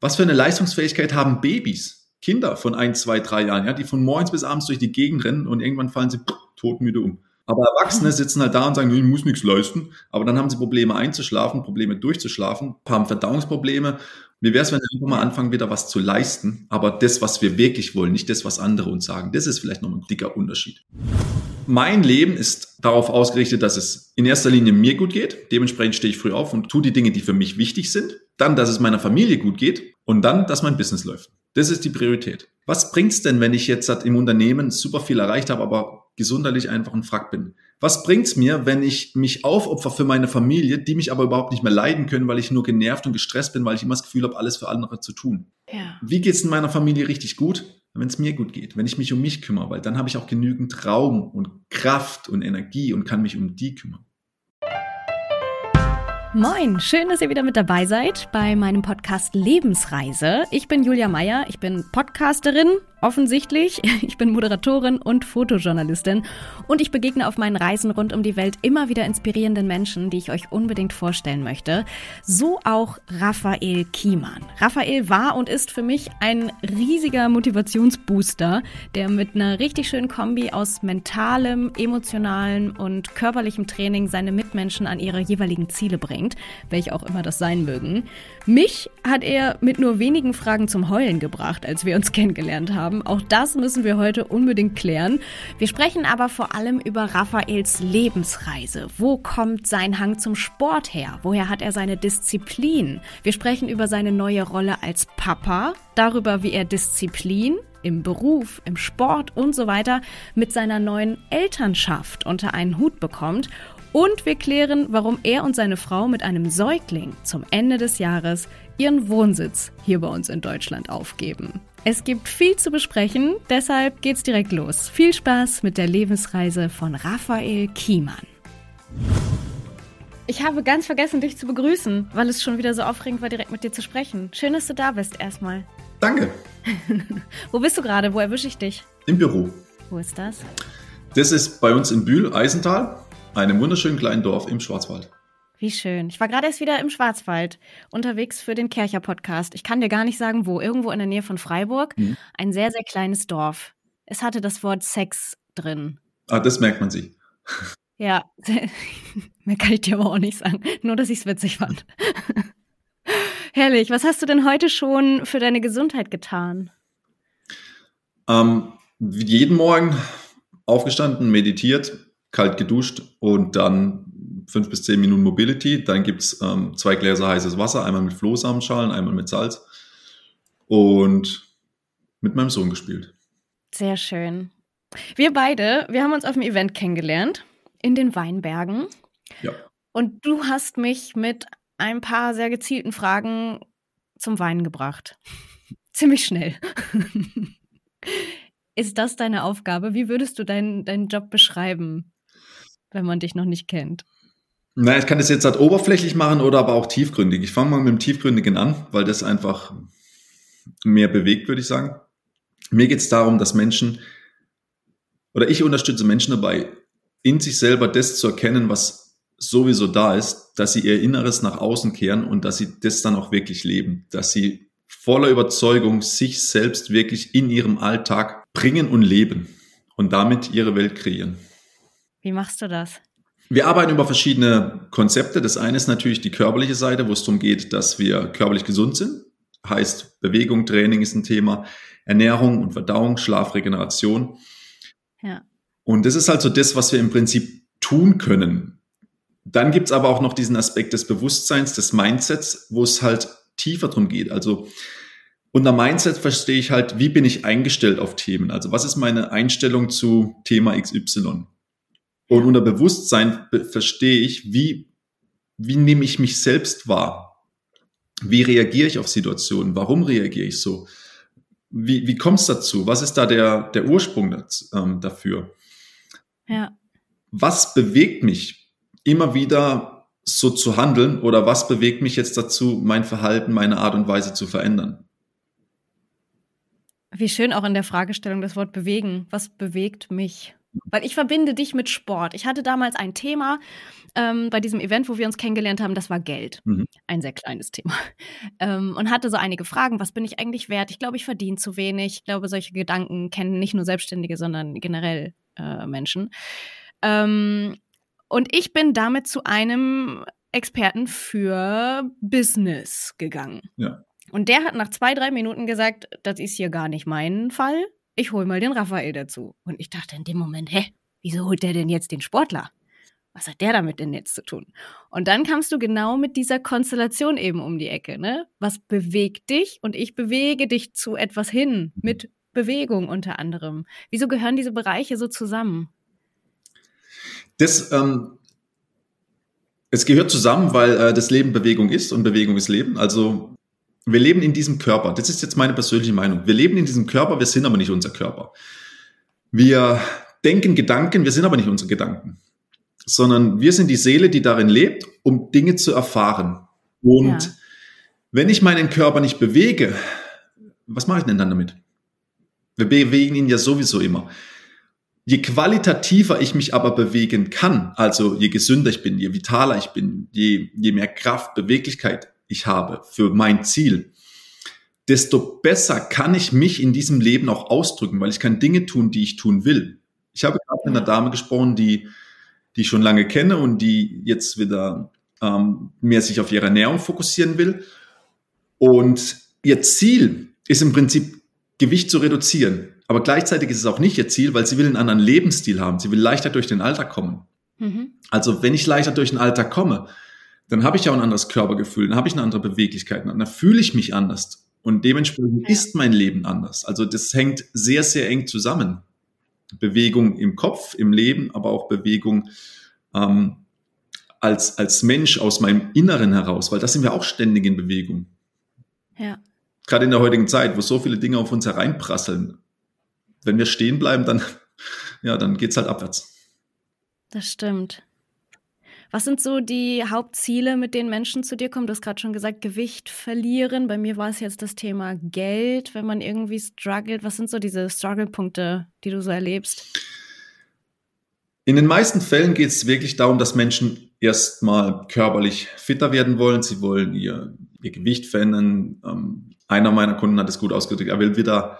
Was für eine Leistungsfähigkeit haben Babys, Kinder von ein, zwei, drei Jahren, ja, die von morgens bis abends durch die Gegend rennen und irgendwann fallen sie todmüde um. Aber Erwachsene sitzen halt da und sagen, ich muss nichts leisten. Aber dann haben sie Probleme einzuschlafen, Probleme durchzuschlafen, haben Verdauungsprobleme. Wie wäre es, wenn wir einfach mal anfangen, wieder was zu leisten, aber das, was wir wirklich wollen, nicht das, was andere uns sagen. Das ist vielleicht nochmal ein dicker Unterschied. Mein Leben ist darauf ausgerichtet, dass es in erster Linie mir gut geht. Dementsprechend stehe ich früh auf und tue die Dinge, die für mich wichtig sind. Dann, dass es meiner Familie gut geht und dann, dass mein Business läuft. Das ist die Priorität. Was bringt's denn, wenn ich jetzt im Unternehmen super viel erreicht habe, aber gesundheitlich einfach ein Frack bin? Was bringt's mir, wenn ich mich aufopfer für meine Familie, die mich aber überhaupt nicht mehr leiden können, weil ich nur genervt und gestresst bin, weil ich immer das Gefühl habe, alles für andere zu tun? Ja. Wie geht's in meiner Familie richtig gut? Wenn es mir gut geht, wenn ich mich um mich kümmere, weil dann habe ich auch genügend Raum und Kraft und Energie und kann mich um die kümmern. Moin, schön, dass ihr wieder mit dabei seid bei meinem Podcast Lebensreise. Ich bin Julia Meyer, ich bin Podcasterin, offensichtlich. Ich bin Moderatorin und Fotojournalistin und ich begegne auf meinen Reisen rund um die Welt immer wieder inspirierenden Menschen, die ich euch unbedingt vorstellen möchte. So auch Raphael Kiemann. Raphael war und ist für mich ein riesiger Motivationsbooster, der mit einer richtig schönen Kombi aus mentalem, emotionalem und körperlichem Training seine Mitmenschen an ihre jeweiligen Ziele bringt, welche auch immer das sein mögen. Mich hat er mit nur wenigen Fragen zum Heulen gebracht, als wir uns kennengelernt haben haben. Auch das müssen wir heute unbedingt klären. Wir sprechen aber vor allem über Raphaels Lebensreise. Wo kommt sein Hang zum Sport her? Woher hat er seine Disziplin? Wir sprechen über seine neue Rolle als Papa, darüber, wie er Disziplin im Beruf, im Sport und so weiter mit seiner neuen Elternschaft unter einen Hut bekommt und wir klären, warum er und seine Frau mit einem Säugling zum Ende des Jahres ihren Wohnsitz hier bei uns in Deutschland aufgeben. Es gibt viel zu besprechen, deshalb geht's direkt los. Viel Spaß mit der Lebensreise von Raphael Kiemann. Ich habe ganz vergessen, dich zu begrüßen, weil es schon wieder so aufregend war, direkt mit dir zu sprechen. Schön, dass du da bist erstmal. Danke. Wo bist du gerade? Wo erwische ich dich? Im Büro. Wo ist das? Das ist bei uns in Bühl, Eisental, einem wunderschönen kleinen Dorf im Schwarzwald. Wie schön. Ich war gerade erst wieder im Schwarzwald unterwegs für den Kercher Podcast. Ich kann dir gar nicht sagen, wo. Irgendwo in der Nähe von Freiburg. Mhm. Ein sehr, sehr kleines Dorf. Es hatte das Wort Sex drin. Ah, das merkt man sich. Ja, mehr kann ich dir aber auch nicht sagen. Nur, dass ich es witzig fand. Herrlich. Was hast du denn heute schon für deine Gesundheit getan? Ähm, jeden Morgen aufgestanden, meditiert, kalt geduscht und dann fünf bis zehn Minuten Mobility. Dann gibt's ähm, zwei Gläser heißes Wasser, einmal mit Flohsamenschalen, einmal mit Salz. Und mit meinem Sohn gespielt. Sehr schön. Wir beide, wir haben uns auf dem Event kennengelernt in den Weinbergen. Ja. Und du hast mich mit ein paar sehr gezielten Fragen zum Weinen gebracht. Ziemlich schnell. Ist das deine Aufgabe? Wie würdest du deinen, deinen Job beschreiben, wenn man dich noch nicht kennt? Na, ich kann das jetzt halt oberflächlich machen oder aber auch tiefgründig. Ich fange mal mit dem Tiefgründigen an, weil das einfach mehr bewegt, würde ich sagen. Mir geht es darum, dass Menschen oder ich unterstütze Menschen dabei, in sich selber das zu erkennen, was sowieso da ist, dass sie ihr Inneres nach außen kehren und dass sie das dann auch wirklich leben, dass sie voller Überzeugung sich selbst wirklich in ihrem Alltag bringen und leben und damit ihre Welt kreieren. Wie machst du das? Wir arbeiten über verschiedene Konzepte. Das eine ist natürlich die körperliche Seite, wo es darum geht, dass wir körperlich gesund sind. Heißt, Bewegung, Training ist ein Thema, Ernährung und Verdauung, Schlaf, Regeneration. Ja. Und das ist halt so das, was wir im Prinzip tun können. Dann gibt's aber auch noch diesen Aspekt des Bewusstseins, des Mindsets, wo es halt tiefer drum geht. Also unter Mindset verstehe ich halt, wie bin ich eingestellt auf Themen? Also was ist meine Einstellung zu Thema XY? Und unter Bewusstsein verstehe ich, wie, wie nehme ich mich selbst wahr? Wie reagiere ich auf Situationen? Warum reagiere ich so? Wie, wie kommt es dazu? Was ist da der, der Ursprung dazu, ähm, dafür? Ja. Was bewegt mich immer wieder so zu handeln oder was bewegt mich jetzt dazu, mein Verhalten, meine Art und Weise zu verändern? Wie schön auch in der Fragestellung das Wort bewegen. Was bewegt mich? Weil ich verbinde dich mit Sport. Ich hatte damals ein Thema ähm, bei diesem Event, wo wir uns kennengelernt haben, das war Geld. Mhm. Ein sehr kleines Thema. Ähm, und hatte so einige Fragen, was bin ich eigentlich wert? Ich glaube, ich verdiene zu wenig. Ich glaube, solche Gedanken kennen nicht nur Selbstständige, sondern generell äh, Menschen. Ähm, und ich bin damit zu einem Experten für Business gegangen. Ja. Und der hat nach zwei, drei Minuten gesagt, das ist hier gar nicht mein Fall. Ich hole mal den Raphael dazu. Und ich dachte in dem Moment, hä, wieso holt der denn jetzt den Sportler? Was hat der damit denn jetzt zu tun? Und dann kamst du genau mit dieser Konstellation eben um die Ecke, ne? Was bewegt dich? Und ich bewege dich zu etwas hin, mit Bewegung unter anderem. Wieso gehören diese Bereiche so zusammen? Das, ähm, es gehört zusammen, weil äh, das Leben Bewegung ist und Bewegung ist Leben. Also wir leben in diesem Körper. Das ist jetzt meine persönliche Meinung. Wir leben in diesem Körper, wir sind aber nicht unser Körper. Wir denken Gedanken, wir sind aber nicht unsere Gedanken. Sondern wir sind die Seele, die darin lebt, um Dinge zu erfahren. Und ja. wenn ich meinen Körper nicht bewege, was mache ich denn dann damit? Wir bewegen ihn ja sowieso immer. Je qualitativer ich mich aber bewegen kann, also je gesünder ich bin, je vitaler ich bin, je, je mehr Kraft, Beweglichkeit ich habe für mein Ziel, desto besser kann ich mich in diesem Leben auch ausdrücken, weil ich kann Dinge tun, die ich tun will. Ich habe gerade mit einer Dame gesprochen, die, die ich schon lange kenne und die jetzt wieder ähm, mehr sich auf ihre Ernährung fokussieren will. Und ihr Ziel ist im Prinzip Gewicht zu reduzieren. Aber gleichzeitig ist es auch nicht ihr Ziel, weil sie will einen anderen Lebensstil haben. Sie will leichter durch den Alltag kommen. Mhm. Also wenn ich leichter durch den Alltag komme, dann habe ich ja auch ein anderes Körpergefühl, dann habe ich eine andere Beweglichkeit, dann fühle ich mich anders. Und dementsprechend ja. ist mein Leben anders. Also das hängt sehr, sehr eng zusammen. Bewegung im Kopf, im Leben, aber auch Bewegung ähm, als, als Mensch aus meinem Inneren heraus, weil das sind wir auch ständig in Bewegung. Ja. Gerade in der heutigen Zeit, wo so viele Dinge auf uns hereinprasseln. Wenn wir stehen bleiben, dann, ja, dann geht's halt abwärts. Das stimmt. Was sind so die Hauptziele, mit denen Menschen zu dir kommen? Du hast gerade schon gesagt, Gewicht verlieren. Bei mir war es jetzt das Thema Geld, wenn man irgendwie struggelt. Was sind so diese Struggle-Punkte, die du so erlebst? In den meisten Fällen geht es wirklich darum, dass Menschen erstmal körperlich fitter werden wollen. Sie wollen ihr, ihr Gewicht verändern. Ähm, einer meiner Kunden hat es gut ausgedrückt. Er will wieder,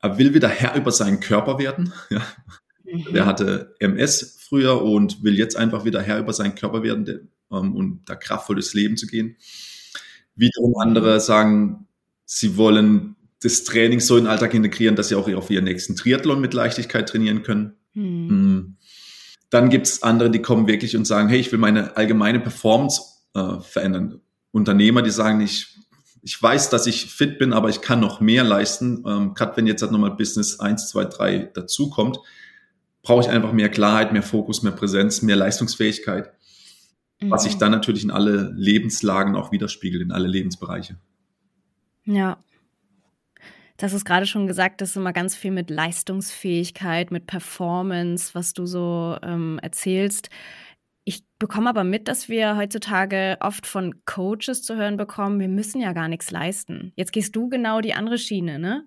er will wieder Herr über seinen Körper werden. Ja. Mhm. Der hatte MS früher und will jetzt einfach wieder Herr über seinen Körper werden ähm, und da kraftvoll durchs Leben zu gehen. Wiederum andere sagen, sie wollen das Training so in den Alltag integrieren, dass sie auch auf ihren nächsten Triathlon mit Leichtigkeit trainieren können. Mhm. Dann gibt es andere, die kommen wirklich und sagen, hey, ich will meine allgemeine Performance äh, verändern. Unternehmer, die sagen, ich, ich weiß, dass ich fit bin, aber ich kann noch mehr leisten. Ähm, Gerade wenn jetzt halt nochmal Business 1, 2, 3 dazukommt, brauche ich einfach mehr Klarheit, mehr Fokus, mehr Präsenz, mehr Leistungsfähigkeit, mhm. was sich dann natürlich in alle Lebenslagen auch widerspiegelt, in alle Lebensbereiche. Ja. Das ist gerade schon gesagt, das ist immer ganz viel mit Leistungsfähigkeit, mit Performance, was du so ähm, erzählst. Ich bekomme aber mit, dass wir heutzutage oft von Coaches zu hören bekommen, wir müssen ja gar nichts leisten. Jetzt gehst du genau die andere Schiene, ne?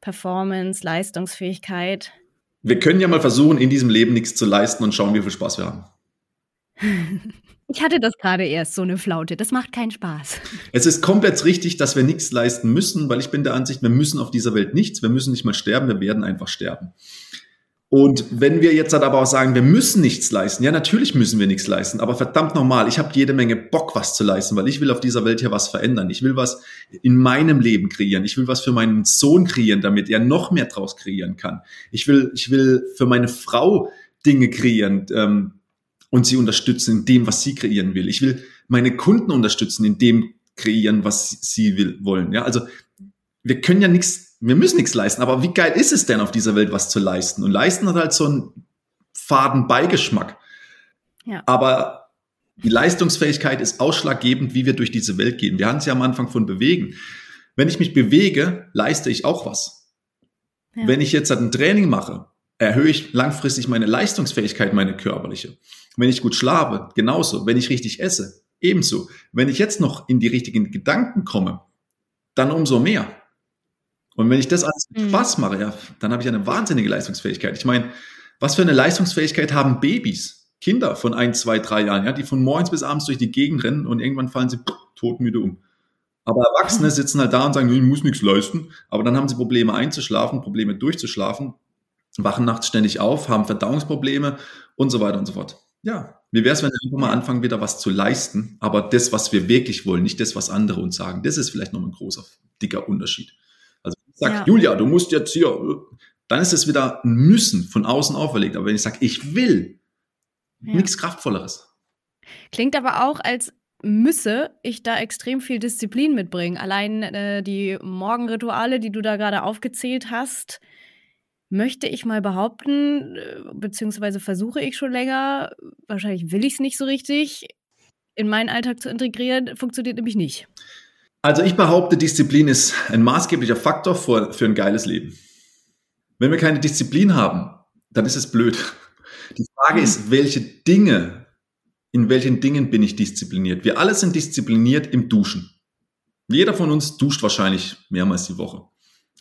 Performance, Leistungsfähigkeit wir können ja mal versuchen, in diesem Leben nichts zu leisten und schauen, wie viel Spaß wir haben. Ich hatte das gerade erst, so eine Flaute. Das macht keinen Spaß. Es ist komplett richtig, dass wir nichts leisten müssen, weil ich bin der Ansicht, wir müssen auf dieser Welt nichts. Wir müssen nicht mal sterben, wir werden einfach sterben. Und wenn wir jetzt halt aber auch sagen, wir müssen nichts leisten, ja, natürlich müssen wir nichts leisten, aber verdammt normal, ich habe jede Menge Bock, was zu leisten, weil ich will auf dieser Welt ja was verändern. Ich will was in meinem Leben kreieren. Ich will was für meinen Sohn kreieren, damit er noch mehr draus kreieren kann. Ich will, ich will für meine Frau Dinge kreieren ähm, und sie unterstützen in dem, was sie kreieren will. Ich will meine Kunden unterstützen in dem kreieren, was sie will, wollen. Ja, also wir können ja nichts wir müssen nichts leisten, aber wie geil ist es denn auf dieser Welt was zu leisten? Und leisten hat halt so einen faden Beigeschmack. Ja. Aber die Leistungsfähigkeit ist ausschlaggebend, wie wir durch diese Welt gehen. Wir haben es ja am Anfang von bewegen. Wenn ich mich bewege, leiste ich auch was. Ja. Wenn ich jetzt halt ein Training mache, erhöhe ich langfristig meine Leistungsfähigkeit, meine körperliche. Wenn ich gut schlafe, genauso. Wenn ich richtig esse, ebenso. Wenn ich jetzt noch in die richtigen Gedanken komme, dann umso mehr. Und wenn ich das alles mit mhm. Spaß mache, ja, dann habe ich eine wahnsinnige Leistungsfähigkeit. Ich meine, Was für eine Leistungsfähigkeit haben Babys, Kinder von ein, zwei, drei Jahren, ja, die von morgens bis abends durch die Gegend rennen und irgendwann fallen sie todmüde um. Aber Erwachsene sitzen halt da und sagen, ich muss nichts leisten. Aber dann haben sie Probleme einzuschlafen, Probleme durchzuschlafen, wachen nachts ständig auf, haben Verdauungsprobleme und so weiter und so fort. Ja, wie wäre es, wenn wir einfach mal anfangen, wieder was zu leisten, aber das, was wir wirklich wollen, nicht das, was andere uns sagen. Das ist vielleicht noch ein großer, dicker Unterschied. Sage, ja. Julia, du musst jetzt hier, dann ist es wieder ein Müssen von außen auferlegt. Aber wenn ich sage, ich will, ja. nichts Kraftvolleres. Klingt aber auch, als müsse ich da extrem viel Disziplin mitbringen. Allein äh, die Morgenrituale, die du da gerade aufgezählt hast, möchte ich mal behaupten, äh, beziehungsweise versuche ich schon länger, wahrscheinlich will ich es nicht so richtig, in meinen Alltag zu integrieren, funktioniert nämlich nicht. Also ich behaupte, Disziplin ist ein maßgeblicher Faktor für, für ein geiles Leben. Wenn wir keine Disziplin haben, dann ist es blöd. Die Frage ist, welche Dinge, in welchen Dingen bin ich diszipliniert? Wir alle sind diszipliniert im Duschen. Jeder von uns duscht wahrscheinlich mehrmals die Woche.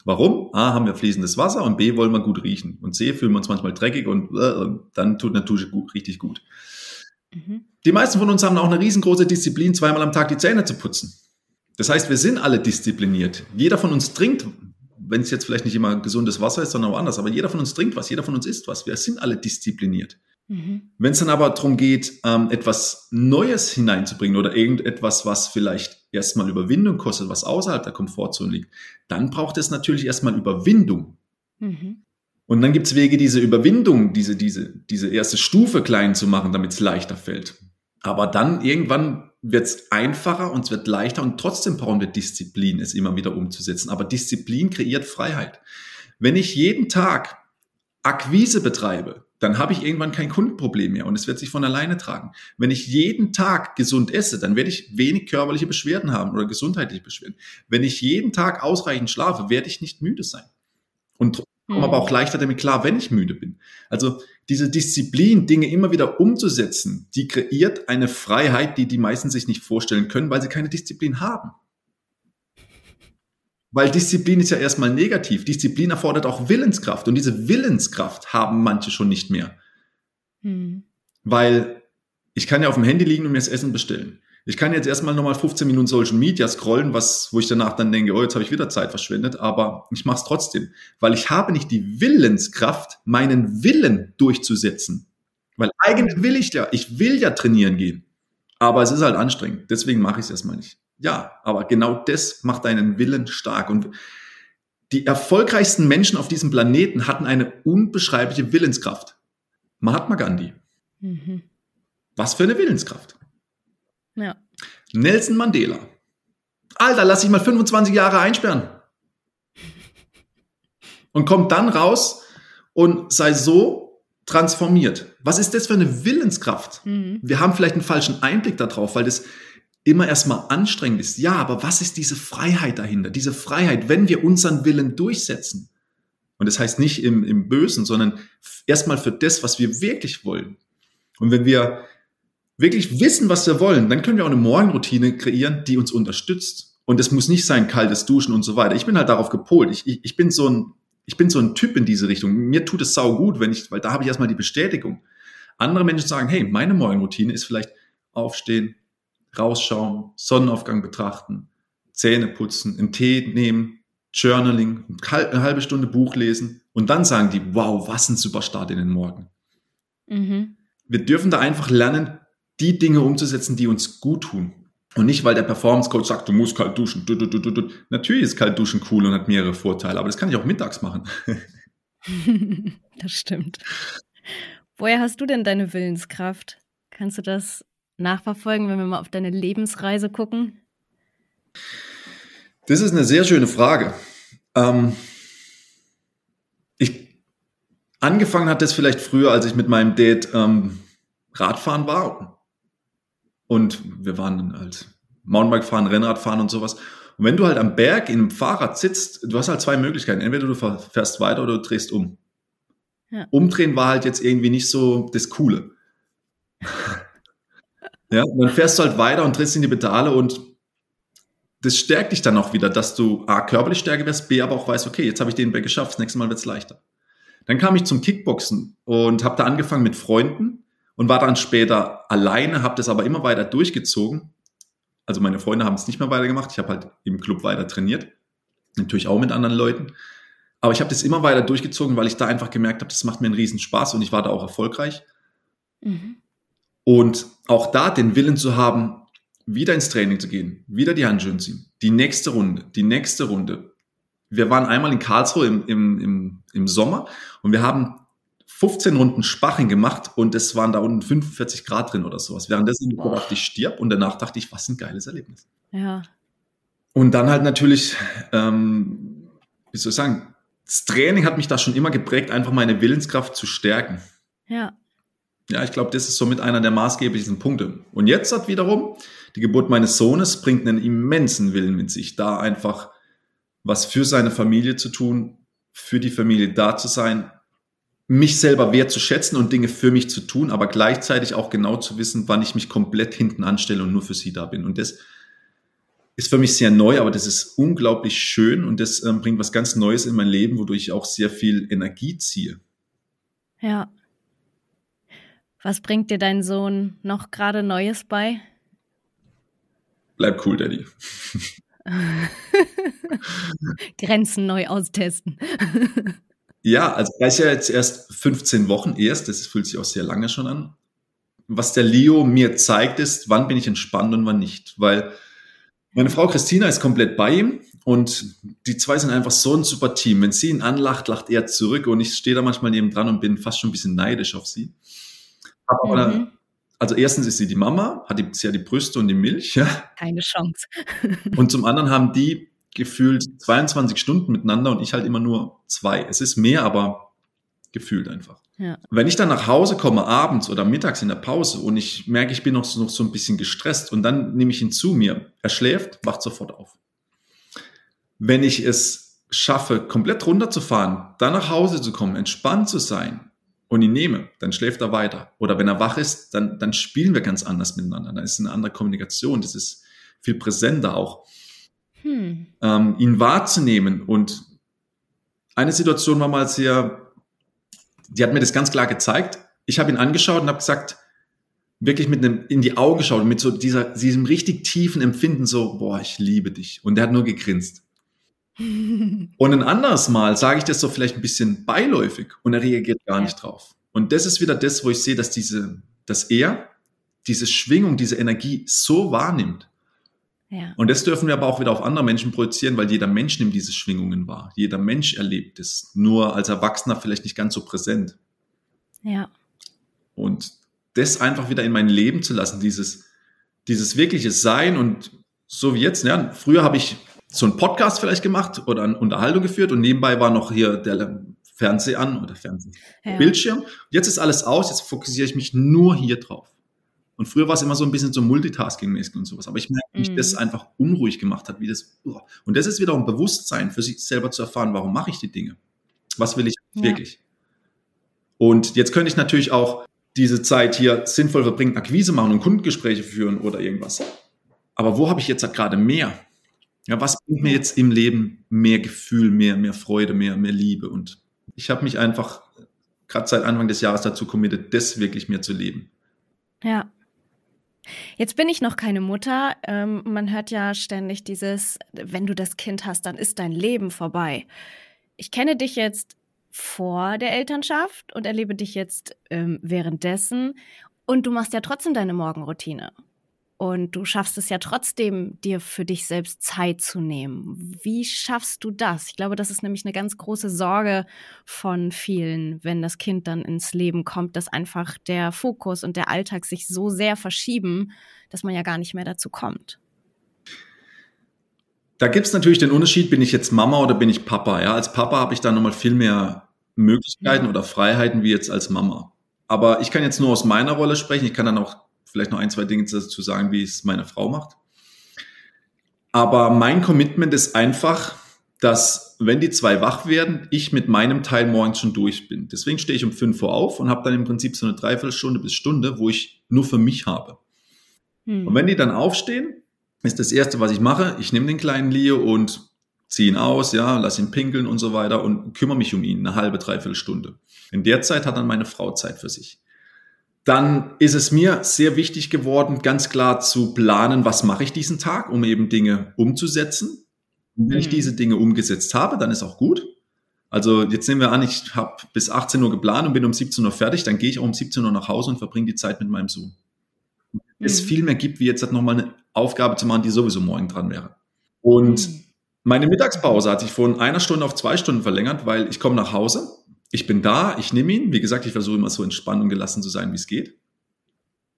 Warum? A, haben wir fließendes Wasser und B, wollen wir gut riechen. Und C, fühlen wir uns manchmal dreckig und äh, dann tut eine Dusche gut, richtig gut. Mhm. Die meisten von uns haben auch eine riesengroße Disziplin, zweimal am Tag die Zähne zu putzen. Das heißt, wir sind alle diszipliniert. Jeder von uns trinkt, wenn es jetzt vielleicht nicht immer gesundes Wasser ist, sondern auch anders, aber jeder von uns trinkt was, jeder von uns isst was. Wir sind alle diszipliniert. Mhm. Wenn es dann aber darum geht, ähm, etwas Neues hineinzubringen oder irgendetwas, was vielleicht erstmal Überwindung kostet, was außerhalb der Komfortzone liegt, dann braucht es natürlich erstmal Überwindung. Mhm. Und dann gibt es Wege, diese Überwindung, diese, diese, diese erste Stufe klein zu machen, damit es leichter fällt. Aber dann irgendwann wird es einfacher und es wird leichter und trotzdem brauchen wir Disziplin, es immer wieder umzusetzen. Aber Disziplin kreiert Freiheit. Wenn ich jeden Tag Akquise betreibe, dann habe ich irgendwann kein Kundenproblem mehr und es wird sich von alleine tragen. Wenn ich jeden Tag gesund esse, dann werde ich wenig körperliche Beschwerden haben oder gesundheitliche Beschwerden. Wenn ich jeden Tag ausreichend schlafe, werde ich nicht müde sein. Und komme mhm. aber auch leichter damit klar, wenn ich müde bin. Also diese Disziplin, Dinge immer wieder umzusetzen, die kreiert eine Freiheit, die die meisten sich nicht vorstellen können, weil sie keine Disziplin haben. Weil Disziplin ist ja erstmal negativ. Disziplin erfordert auch Willenskraft. Und diese Willenskraft haben manche schon nicht mehr. Hm. Weil ich kann ja auf dem Handy liegen und mir das Essen bestellen. Ich kann jetzt erstmal nochmal 15 Minuten Social Media scrollen, was, wo ich danach dann denke, oh, jetzt habe ich wieder Zeit verschwendet, aber ich mache es trotzdem, weil ich habe nicht die Willenskraft, meinen Willen durchzusetzen. Weil eigentlich will ich ja, ich will ja trainieren gehen, aber es ist halt anstrengend, deswegen mache ich es erstmal nicht. Ja, aber genau das macht deinen Willen stark. Und die erfolgreichsten Menschen auf diesem Planeten hatten eine unbeschreibliche Willenskraft. Mahatma Gandhi. Mhm. Was für eine Willenskraft. Ja. Nelson Mandela. Alter, lass dich mal 25 Jahre einsperren. Und kommt dann raus und sei so transformiert. Was ist das für eine Willenskraft? Mhm. Wir haben vielleicht einen falschen Einblick darauf, weil das immer erstmal anstrengend ist. Ja, aber was ist diese Freiheit dahinter? Diese Freiheit, wenn wir unseren Willen durchsetzen. Und das heißt nicht im, im Bösen, sondern erstmal für das, was wir wirklich wollen. Und wenn wir wirklich wissen, was wir wollen, dann können wir auch eine Morgenroutine kreieren, die uns unterstützt. Und es muss nicht sein, kaltes Duschen und so weiter. Ich bin halt darauf gepolt. Ich, ich, ich bin so ein, ich bin so ein Typ in diese Richtung. Mir tut es sau gut, wenn ich, weil da habe ich erstmal die Bestätigung. Andere Menschen sagen, hey, meine Morgenroutine ist vielleicht aufstehen, rausschauen, Sonnenaufgang betrachten, Zähne putzen, einen Tee nehmen, Journaling, eine halbe Stunde Buch lesen und dann sagen die, wow, was ein super Start in den Morgen. Mhm. Wir dürfen da einfach lernen, die Dinge umzusetzen, die uns gut tun. Und nicht, weil der Performance Coach sagt, du musst kalt duschen. Du, du, du. Natürlich ist kalt duschen cool und hat mehrere Vorteile, aber das kann ich auch mittags machen. das stimmt. Woher hast du denn deine Willenskraft? Kannst du das nachverfolgen, wenn wir mal auf deine Lebensreise gucken? Das ist eine sehr schöne Frage. Ähm, ich, angefangen hat das vielleicht früher, als ich mit meinem Dad ähm, Radfahren war. Und wir waren halt Mountainbike fahren, Rennrad fahren und sowas. Und wenn du halt am Berg in einem Fahrrad sitzt, du hast halt zwei Möglichkeiten. Entweder du fährst weiter oder du drehst um. Ja. Umdrehen war halt jetzt irgendwie nicht so das Coole. Ja, und dann fährst du halt weiter und trittst in die Pedale und das stärkt dich dann auch wieder, dass du A, körperlich stärker wirst, B, aber auch weißt, okay, jetzt habe ich den Berg geschafft, das nächste Mal wird es leichter. Dann kam ich zum Kickboxen und habe da angefangen mit Freunden und war dann später alleine, habe das aber immer weiter durchgezogen. Also meine Freunde haben es nicht mehr weitergemacht. Ich habe halt im Club weiter trainiert. Natürlich auch mit anderen Leuten. Aber ich habe das immer weiter durchgezogen, weil ich da einfach gemerkt habe, das macht mir einen riesen Spaß und ich war da auch erfolgreich. Mhm. Und auch da den Willen zu haben, wieder ins Training zu gehen, wieder die Handschuhe ziehen, die nächste Runde, die nächste Runde. Wir waren einmal in Karlsruhe im, im, im, im Sommer und wir haben 15 Runden Spaching gemacht und es waren da unten 45 Grad drin oder sowas. Währenddessen oh. dachte ich, stirb und danach dachte ich, was ein geiles Erlebnis. Ja. Und dann halt natürlich, ähm, wie soll ich sagen, das Training hat mich da schon immer geprägt, einfach meine Willenskraft zu stärken. Ja. Ja, ich glaube, das ist somit einer der maßgeblichen Punkte. Und jetzt hat wiederum die Geburt meines Sohnes bringt einen immensen Willen mit sich, da einfach was für seine Familie zu tun, für die Familie da zu sein, mich selber wertzuschätzen und Dinge für mich zu tun, aber gleichzeitig auch genau zu wissen, wann ich mich komplett hinten anstelle und nur für sie da bin. Und das ist für mich sehr neu, aber das ist unglaublich schön und das ähm, bringt was ganz Neues in mein Leben, wodurch ich auch sehr viel Energie ziehe. Ja. Was bringt dir dein Sohn noch gerade Neues bei? Bleib cool, Daddy. Grenzen neu austesten. ja, also er ist ja jetzt erst 15 Wochen erst, das fühlt sich auch sehr lange schon an. Was der Leo mir zeigt, ist, wann bin ich entspannt und wann nicht. Weil meine Frau Christina ist komplett bei ihm und die zwei sind einfach so ein super Team. Wenn sie ihn anlacht, lacht er zurück und ich stehe da manchmal neben dran und bin fast schon ein bisschen neidisch auf sie. Aber mhm. also erstens ist sie die Mama, hat die, sie hat die Brüste und die Milch. Ja. Keine Chance. und zum anderen haben die gefühlt 22 Stunden miteinander und ich halt immer nur zwei. Es ist mehr, aber gefühlt einfach. Ja. Wenn ich dann nach Hause komme, abends oder mittags in der Pause und ich merke, ich bin noch so, noch so ein bisschen gestresst und dann nehme ich ihn zu mir. Er schläft, wacht sofort auf. Wenn ich es schaffe, komplett runterzufahren, dann nach Hause zu kommen, entspannt zu sein und ihn nehme, dann schläft er weiter. Oder wenn er wach ist, dann, dann spielen wir ganz anders miteinander. Dann ist eine andere Kommunikation. Das ist viel präsenter auch. Hm. Ähm, ihn wahrzunehmen und eine Situation war mal sehr die hat mir das ganz klar gezeigt. Ich habe ihn angeschaut und habe gesagt, wirklich mit einem in die Augen geschaut, mit so dieser, diesem richtig tiefen Empfinden, so, boah, ich liebe dich. Und der hat nur gegrinst. und ein anderes Mal sage ich das so vielleicht ein bisschen beiläufig und er reagiert gar nicht drauf. Und das ist wieder das, wo ich sehe, dass diese, dass er diese Schwingung, diese Energie so wahrnimmt. Ja. Und das dürfen wir aber auch wieder auf andere Menschen projizieren, weil jeder Mensch nimmt diese Schwingungen wahr. Jeder Mensch erlebt es. Nur als Erwachsener vielleicht nicht ganz so präsent. Ja. Und das einfach wieder in mein Leben zu lassen, dieses, dieses wirkliche Sein und so wie jetzt, ja, früher habe ich so einen Podcast vielleicht gemacht oder eine Unterhaltung geführt und nebenbei war noch hier der Fernseher an oder Fernseh, ja. Bildschirm. Jetzt ist alles aus, jetzt fokussiere ich mich nur hier drauf. Und früher war es immer so ein bisschen so Multitasking-mäßig und sowas. Aber ich merke, wie mich das mhm. einfach unruhig gemacht hat, wie das. Und das ist wiederum Bewusstsein für sich selber zu erfahren, warum mache ich die Dinge? Was will ich ja. wirklich? Und jetzt könnte ich natürlich auch diese Zeit hier sinnvoll verbringen, Akquise machen und Kundengespräche führen oder irgendwas. Aber wo habe ich jetzt gerade mehr? Ja, was bringt mir jetzt im Leben mehr Gefühl, mehr, mehr Freude, mehr, mehr Liebe? Und ich habe mich einfach gerade seit Anfang des Jahres dazu committed, das wirklich mehr zu leben. Ja, Jetzt bin ich noch keine Mutter. Ähm, man hört ja ständig dieses, wenn du das Kind hast, dann ist dein Leben vorbei. Ich kenne dich jetzt vor der Elternschaft und erlebe dich jetzt ähm, währenddessen. Und du machst ja trotzdem deine Morgenroutine. Und du schaffst es ja trotzdem, dir für dich selbst Zeit zu nehmen. Wie schaffst du das? Ich glaube, das ist nämlich eine ganz große Sorge von vielen, wenn das Kind dann ins Leben kommt, dass einfach der Fokus und der Alltag sich so sehr verschieben, dass man ja gar nicht mehr dazu kommt. Da gibt es natürlich den Unterschied, bin ich jetzt Mama oder bin ich Papa? Ja, als Papa habe ich da nochmal viel mehr Möglichkeiten ja. oder Freiheiten wie jetzt als Mama. Aber ich kann jetzt nur aus meiner Rolle sprechen. Ich kann dann auch vielleicht noch ein, zwei Dinge dazu sagen, wie es meine Frau macht. Aber mein Commitment ist einfach, dass wenn die zwei wach werden, ich mit meinem Teil morgens schon durch bin. Deswegen stehe ich um 5 Uhr auf und habe dann im Prinzip so eine Dreiviertelstunde bis Stunde, wo ich nur für mich habe. Hm. Und wenn die dann aufstehen, ist das Erste, was ich mache, ich nehme den kleinen Leo und ziehe ihn aus, ja, lass ihn pinkeln und so weiter und kümmere mich um ihn eine halbe, dreiviertel Stunde. In der Zeit hat dann meine Frau Zeit für sich. Dann ist es mir sehr wichtig geworden, ganz klar zu planen, was mache ich diesen Tag, um eben Dinge umzusetzen. Und wenn mhm. ich diese Dinge umgesetzt habe, dann ist auch gut. Also jetzt nehmen wir an, ich habe bis 18 Uhr geplant und bin um 17 Uhr fertig, dann gehe ich auch um 17 Uhr nach Hause und verbringe die Zeit mit meinem Sohn. Mhm. Es viel mehr gibt, wie jetzt halt nochmal eine Aufgabe zu machen, die sowieso morgen dran wäre. Und mhm. meine Mittagspause hat sich von einer Stunde auf zwei Stunden verlängert, weil ich komme nach Hause, ich bin da, ich nehme ihn. Wie gesagt, ich versuche immer so entspannt und gelassen zu sein, wie es geht.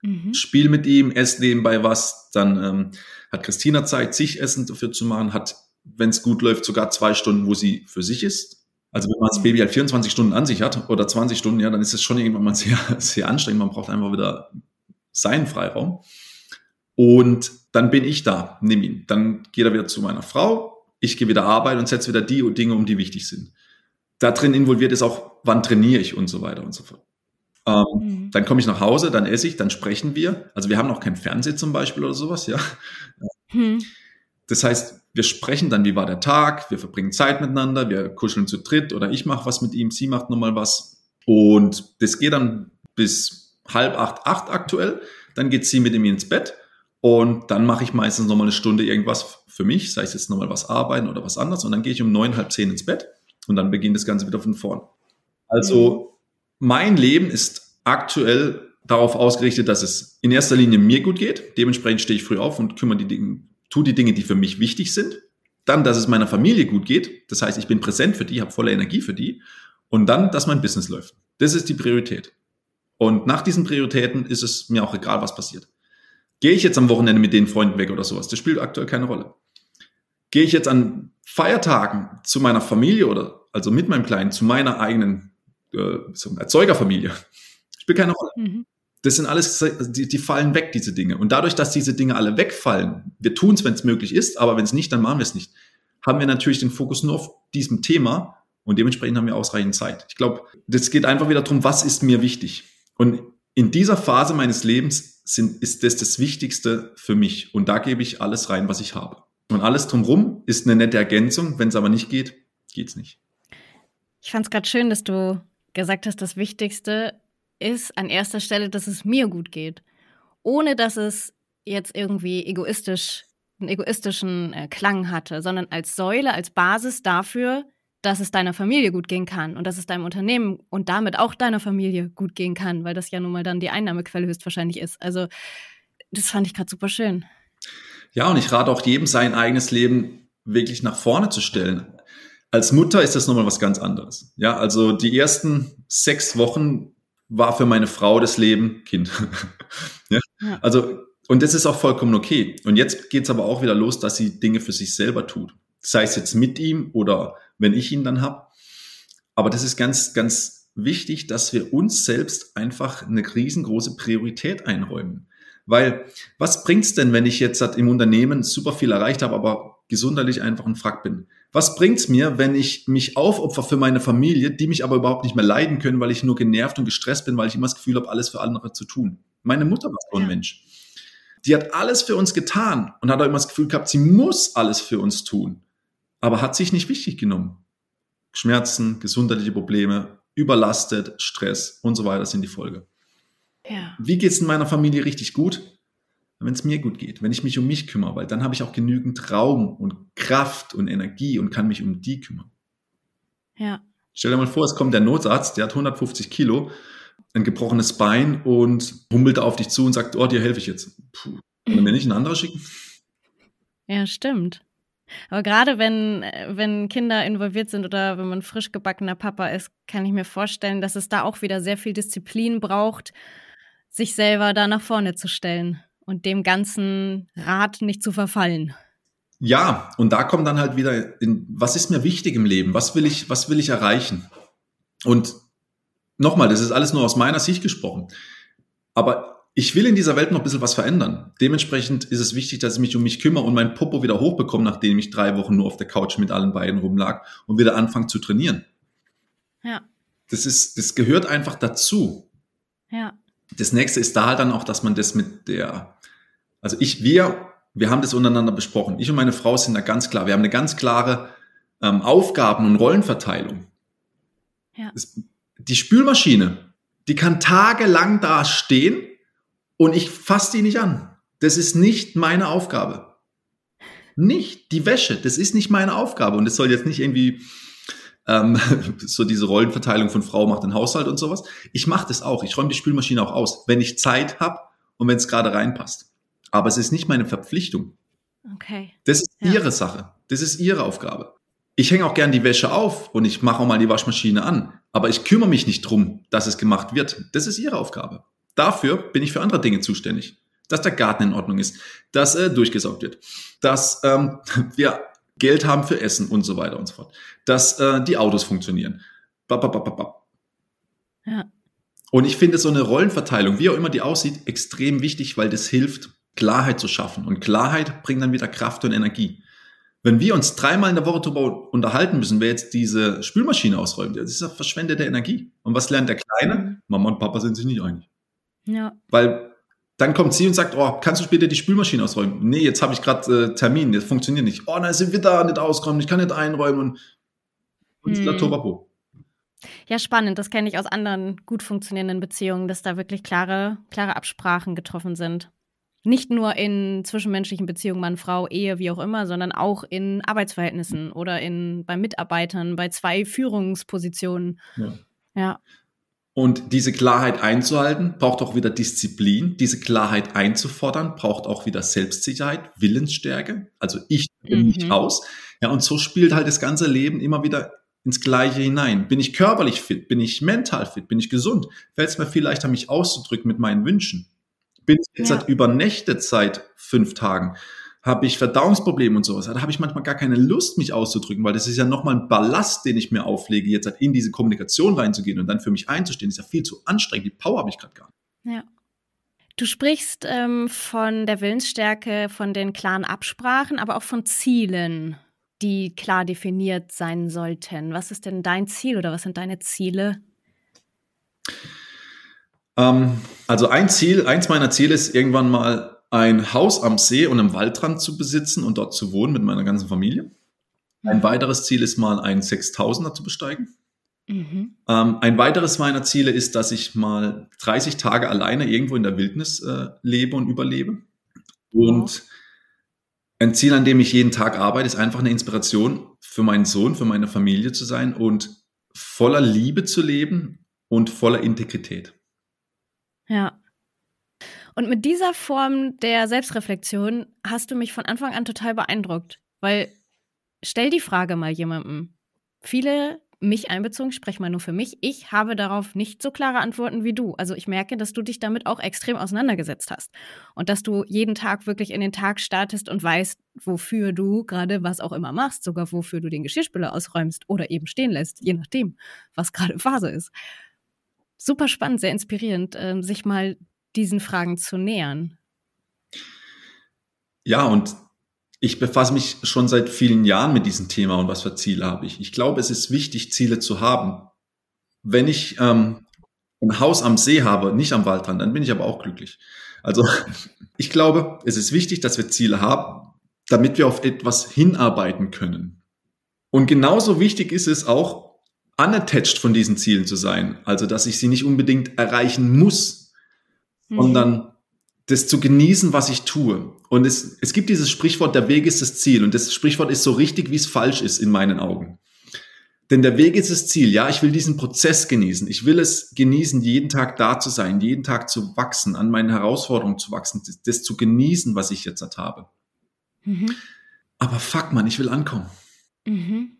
Mhm. Spiel mit ihm, esse nebenbei was. Dann ähm, hat Christina Zeit, sich Essen dafür zu machen, hat, wenn es gut läuft, sogar zwei Stunden, wo sie für sich ist. Also wenn man das Baby halt 24 Stunden an sich hat oder 20 Stunden, ja, dann ist es schon irgendwann mal sehr, sehr anstrengend. Man braucht einfach wieder seinen Freiraum. Und dann bin ich da, nimm ihn. Dann geht er wieder zu meiner Frau. Ich gehe wieder arbeiten und setze wieder die Dinge um, die wichtig sind da drin involviert ist auch, wann trainiere ich und so weiter und so fort. Ähm, mhm. Dann komme ich nach Hause, dann esse ich, dann sprechen wir. Also wir haben noch kein Fernsehen zum Beispiel oder sowas, ja. Mhm. Das heißt, wir sprechen dann, wie war der Tag, wir verbringen Zeit miteinander, wir kuscheln zu dritt oder ich mache was mit ihm, sie macht nochmal was. Und das geht dann bis halb acht, acht aktuell. Dann geht sie mit ihm ins Bett und dann mache ich meistens nochmal eine Stunde irgendwas für mich, sei es jetzt nochmal was arbeiten oder was anderes. Und dann gehe ich um neun, halb zehn ins Bett. Und dann beginnt das Ganze wieder von vorn. Also mhm. mein Leben ist aktuell darauf ausgerichtet, dass es in erster Linie mir gut geht. Dementsprechend stehe ich früh auf und kümmere die Dinge, tue die Dinge, die für mich wichtig sind. Dann, dass es meiner Familie gut geht. Das heißt, ich bin präsent für die, habe volle Energie für die. Und dann, dass mein Business läuft. Das ist die Priorität. Und nach diesen Prioritäten ist es mir auch egal, was passiert. Gehe ich jetzt am Wochenende mit den Freunden weg oder sowas? Das spielt aktuell keine Rolle. Gehe ich jetzt an Feiertagen zu meiner Familie oder also mit meinem Kleinen zu meiner eigenen äh, Erzeugerfamilie, spielt keine Rolle. Mhm. Das sind alles, die, die fallen weg, diese Dinge. Und dadurch, dass diese Dinge alle wegfallen, wir tun es, wenn es möglich ist, aber wenn es nicht, dann machen wir es nicht, haben wir natürlich den Fokus nur auf diesem Thema und dementsprechend haben wir ausreichend Zeit. Ich glaube, das geht einfach wieder darum, was ist mir wichtig. Und in dieser Phase meines Lebens sind, ist das das Wichtigste für mich. Und da gebe ich alles rein, was ich habe. Und alles drumherum ist eine nette Ergänzung. Wenn es aber nicht geht, geht's nicht. Ich fand es gerade schön, dass du gesagt hast, das Wichtigste ist an erster Stelle, dass es mir gut geht. Ohne dass es jetzt irgendwie egoistisch, einen egoistischen äh, Klang hatte, sondern als Säule, als Basis dafür, dass es deiner Familie gut gehen kann und dass es deinem Unternehmen und damit auch deiner Familie gut gehen kann, weil das ja nun mal dann die Einnahmequelle höchstwahrscheinlich ist. Also das fand ich gerade super schön. Ja, und ich rate auch jedem, sein eigenes Leben wirklich nach vorne zu stellen. Als Mutter ist das nochmal was ganz anderes. Ja, also die ersten sechs Wochen war für meine Frau das Leben Kind. ja? ja? Also, und das ist auch vollkommen okay. Und jetzt geht's aber auch wieder los, dass sie Dinge für sich selber tut. Sei es jetzt mit ihm oder wenn ich ihn dann hab. Aber das ist ganz, ganz wichtig, dass wir uns selbst einfach eine riesengroße Priorität einräumen. Weil was bringt's denn, wenn ich jetzt im Unternehmen super viel erreicht habe, aber gesundheitlich einfach ein Frack bin? Was bringt's mir, wenn ich mich aufopfer für meine Familie, die mich aber überhaupt nicht mehr leiden können, weil ich nur genervt und gestresst bin, weil ich immer das Gefühl habe, alles für andere zu tun? Meine Mutter war so ein ja. Mensch. Die hat alles für uns getan und hat auch immer das Gefühl gehabt, sie muss alles für uns tun, aber hat sich nicht wichtig genommen. Schmerzen, gesundheitliche Probleme, überlastet, Stress und so weiter sind die Folge. Ja. Wie geht es in meiner Familie richtig gut? Wenn es mir gut geht, wenn ich mich um mich kümmere, weil dann habe ich auch genügend Raum und Kraft und Energie und kann mich um die kümmern. Ja. Stell dir mal vor, es kommt der Notarzt, der hat 150 Kilo, ein gebrochenes Bein und hummelt auf dich zu und sagt, oh, dir helfe ich jetzt. Puh, kann mir nicht ein anderer schicken? Ja, stimmt. Aber gerade wenn, wenn Kinder involviert sind oder wenn man frisch gebackener Papa ist, kann ich mir vorstellen, dass es da auch wieder sehr viel Disziplin braucht sich selber da nach vorne zu stellen und dem ganzen Rat nicht zu verfallen. Ja, und da kommt dann halt wieder in, was ist mir wichtig im Leben? Was will ich, was will ich erreichen? Und nochmal, das ist alles nur aus meiner Sicht gesprochen. Aber ich will in dieser Welt noch ein bisschen was verändern. Dementsprechend ist es wichtig, dass ich mich um mich kümmere und mein Popo wieder hochbekomme, nachdem ich drei Wochen nur auf der Couch mit allen beiden rumlag und wieder anfange zu trainieren. Ja. Das ist, das gehört einfach dazu. Ja das nächste ist da halt dann auch, dass man das mit der, also ich, wir, wir haben das untereinander besprochen. Ich und meine Frau sind da ganz klar. Wir haben eine ganz klare ähm, Aufgaben und Rollenverteilung. Ja. Es, die Spülmaschine, die kann tagelang da stehen und ich fasse die nicht an. Das ist nicht meine Aufgabe. Nicht die Wäsche, das ist nicht meine Aufgabe. Und es soll jetzt nicht irgendwie ähm, so diese Rollenverteilung von Frau macht den Haushalt und sowas. Ich mache das auch. Ich räume die Spülmaschine auch aus, wenn ich Zeit habe und wenn es gerade reinpasst. Aber es ist nicht meine Verpflichtung. Okay. Das ist Ja. ihre Sache. Das ist ihre Aufgabe. Ich hänge auch gern die Wäsche auf und ich mache auch mal die Waschmaschine an. Aber ich kümmere mich nicht drum, dass es gemacht wird. Das ist ihre Aufgabe. Dafür bin ich für andere Dinge zuständig. Dass der Garten in Ordnung ist, dass er durchgesaugt wird, dass ähm, wir Geld haben für Essen und so weiter und so fort, dass äh, die Autos funktionieren. Bap, bap, bap, bap. Ja. Und ich finde so eine Rollenverteilung, wie auch immer die aussieht, extrem wichtig, weil das hilft, Klarheit zu schaffen. Und Klarheit bringt dann wieder Kraft und Energie. Wenn wir uns dreimal in der Woche darüber unterhalten müssen, wer jetzt diese Spülmaschine ausräumt, das ist ja verschwendete Energie. Und was lernt der Kleine? Mhm. Mama und Papa sind sich nicht einig. Ja. Weil dann kommt sie und sagt, oh, kannst du später die Spülmaschine ausräumen? Nee, jetzt habe ich gerade äh, Termin, das funktioniert nicht. Oh, nein, sind wir da nicht ausräumen, ich kann nicht einräumen. Und, und Hm. Tobapo. Ja, spannend. Das kenne ich aus anderen gut funktionierenden Beziehungen, dass da wirklich klare, klare Absprachen getroffen sind. Nicht nur in zwischenmenschlichen Beziehungen, Mann, Frau, Ehe, wie auch immer, sondern auch in Arbeitsverhältnissen oder in, bei Mitarbeitern, bei zwei Führungspositionen. Ja. Ja, Und diese Klarheit einzuhalten, braucht auch wieder Disziplin. Diese Klarheit einzufordern, braucht auch wieder Selbstsicherheit, Willensstärke. Also ich bin Mhm. nicht aus. Ja, und so spielt halt das ganze Leben immer wieder ins Gleiche hinein. Bin ich körperlich fit? Bin ich mental fit? Bin ich gesund? Fällt es mir viel leichter, mich auszudrücken mit meinen Wünschen? Bin ich jetzt Ja. seit übernächtet seit fünf Tagen? Habe ich Verdauungsprobleme und sowas? Da habe ich manchmal gar keine Lust, mich auszudrücken, weil das ist ja nochmal ein Ballast, den ich mir auflege, jetzt halt in diese Kommunikation reinzugehen und dann für mich einzustehen. Ist ja viel zu anstrengend. Die Power habe ich gerade gar nicht. ja. Du sprichst ähm, von der Willensstärke, von den klaren Absprachen, aber auch von Zielen, die klar definiert sein sollten. Was ist denn dein Ziel oder was sind deine Ziele? Ähm, also ein Ziel, eins meiner Ziele ist irgendwann mal ein Haus am See und am Waldrand zu besitzen und dort zu wohnen mit meiner ganzen Familie. Ein weiteres Ziel ist mal einen 6000er zu besteigen. Mhm. Ähm, ein weiteres meiner Ziele ist, dass ich mal 30 Tage alleine irgendwo in der Wildnis äh, lebe und überlebe. Und ein Ziel, an dem ich jeden Tag arbeite, ist einfach eine Inspiration für meinen Sohn, für meine Familie zu sein und voller Liebe zu leben und voller Integrität. Ja. Und mit dieser Form der Selbstreflexion hast du mich von Anfang an total beeindruckt, weil stell die Frage mal jemandem. Viele, mich einbezogen, ich spreche mal nur für mich, ich habe darauf nicht so klare Antworten wie du. Also ich merke, dass du dich damit auch extrem auseinandergesetzt hast und dass du jeden Tag wirklich in den Tag startest und weißt, wofür du gerade was auch immer machst, sogar wofür du den Geschirrspüler ausräumst oder eben stehen lässt, je nachdem, was gerade Phase ist. Super spannend, sehr inspirierend, ähm, sich mal diesen Fragen zu nähern. Ja, und ich befasse mich schon seit vielen Jahren mit diesem Thema und was für Ziele habe ich. Ich glaube, es ist wichtig, Ziele zu haben. Wenn ich ähm, ein Haus am See habe, nicht am Waldrand, dann bin ich aber auch glücklich. Also ich glaube, es ist wichtig, dass wir Ziele haben, damit wir auf etwas hinarbeiten können. Und genauso wichtig ist es auch, unattached von diesen Zielen zu sein. Also, dass ich sie nicht unbedingt erreichen muss, Mhm. sondern das zu genießen, was ich tue. Und es, es gibt dieses Sprichwort, der Weg ist das Ziel. Und das Sprichwort ist so richtig, wie es falsch ist in meinen Augen. Denn der Weg ist das Ziel. Ja, ich will diesen Prozess genießen. Ich will es genießen, jeden Tag da zu sein, jeden Tag zu wachsen, an meinen Herausforderungen zu wachsen, das, das zu genießen, was ich jetzt halt habe. Mhm. Aber fuck man, ich will ankommen. Mhm.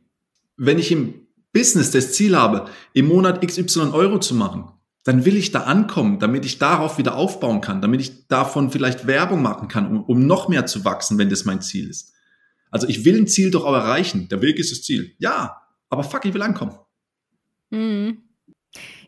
Wenn ich im Business das Ziel habe, im Monat XY Euro zu machen, dann will ich da ankommen, damit ich darauf wieder aufbauen kann, damit ich davon vielleicht Werbung machen kann, um, um noch mehr zu wachsen, wenn das mein Ziel ist. Also ich will ein Ziel doch auch erreichen. Der Weg ist das Ziel. Ja, aber fuck, ich will ankommen. Mhm.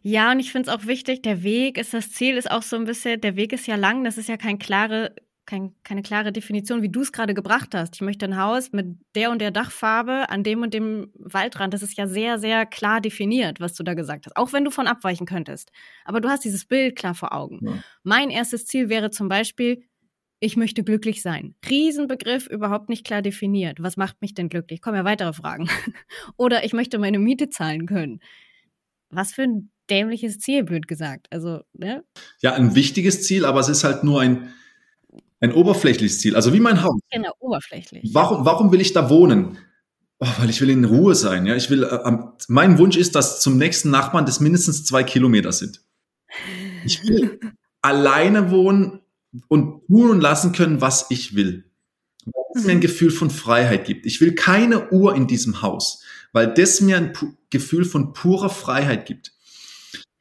Ja, und ich finde es auch wichtig, der Weg ist das Ziel, ist auch so ein bisschen, der Weg ist ja lang, das ist ja kein klare, kein, keine klare Definition, wie du es gerade gebracht hast. Ich möchte ein Haus mit der und der Dachfarbe an dem und dem Waldrand. Das ist ja sehr, sehr klar definiert, was du da gesagt hast. Auch wenn du von abweichen könntest. Aber du hast dieses Bild klar vor Augen. Ja. Mein erstes Ziel wäre zum Beispiel, ich möchte glücklich sein. Riesenbegriff, überhaupt nicht klar definiert. Was macht mich denn glücklich? Kommen ja weitere Fragen. Oder ich möchte meine Miete zahlen können. Was für ein dämliches Ziel, blöd gesagt. Also, ne? Ja, ein wichtiges Ziel, aber es ist halt nur ein, ein oberflächliches Ziel. Also wie mein Haus. Genau, oberflächlich. Warum, warum will ich da wohnen? Oh, weil ich will in Ruhe sein. Ja, ich will. Äh, mein Wunsch ist, dass zum nächsten Nachbarn das mindestens zwei Kilometer sind. Ich will alleine wohnen und tun und lassen können, was ich will. Weil es mir ein mhm. Gefühl von Freiheit gibt. Ich will keine Uhr in diesem Haus, weil das mir ein Gefühl von purer Freiheit gibt.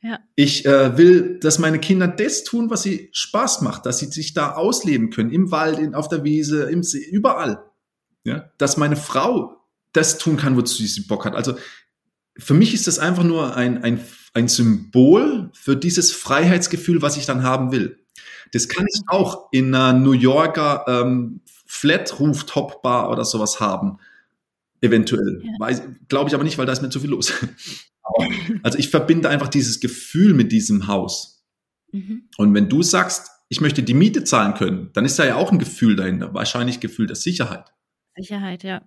Ja. Ich äh, will, dass meine Kinder das tun, was sie Spaß macht, dass sie sich da ausleben können, im Wald, in, auf der Wiese, im See, überall. Ja? Dass meine Frau das tun kann, wozu sie Bock hat. Also für mich ist das einfach nur ein, ein, ein Symbol für dieses Freiheitsgefühl, was ich dann haben will. Das kann ich auch in einer New Yorker ähm, Flat Rooftop Bar oder sowas haben. Eventuell. Ja. Glaube ich aber nicht, weil da ist mir zu viel los. Also ich verbinde einfach dieses Gefühl mit diesem Haus. Mhm. Und wenn du sagst, ich möchte die Miete zahlen können, dann ist da ja auch ein Gefühl dahinter. Wahrscheinlich Gefühl der Sicherheit. Sicherheit, ja.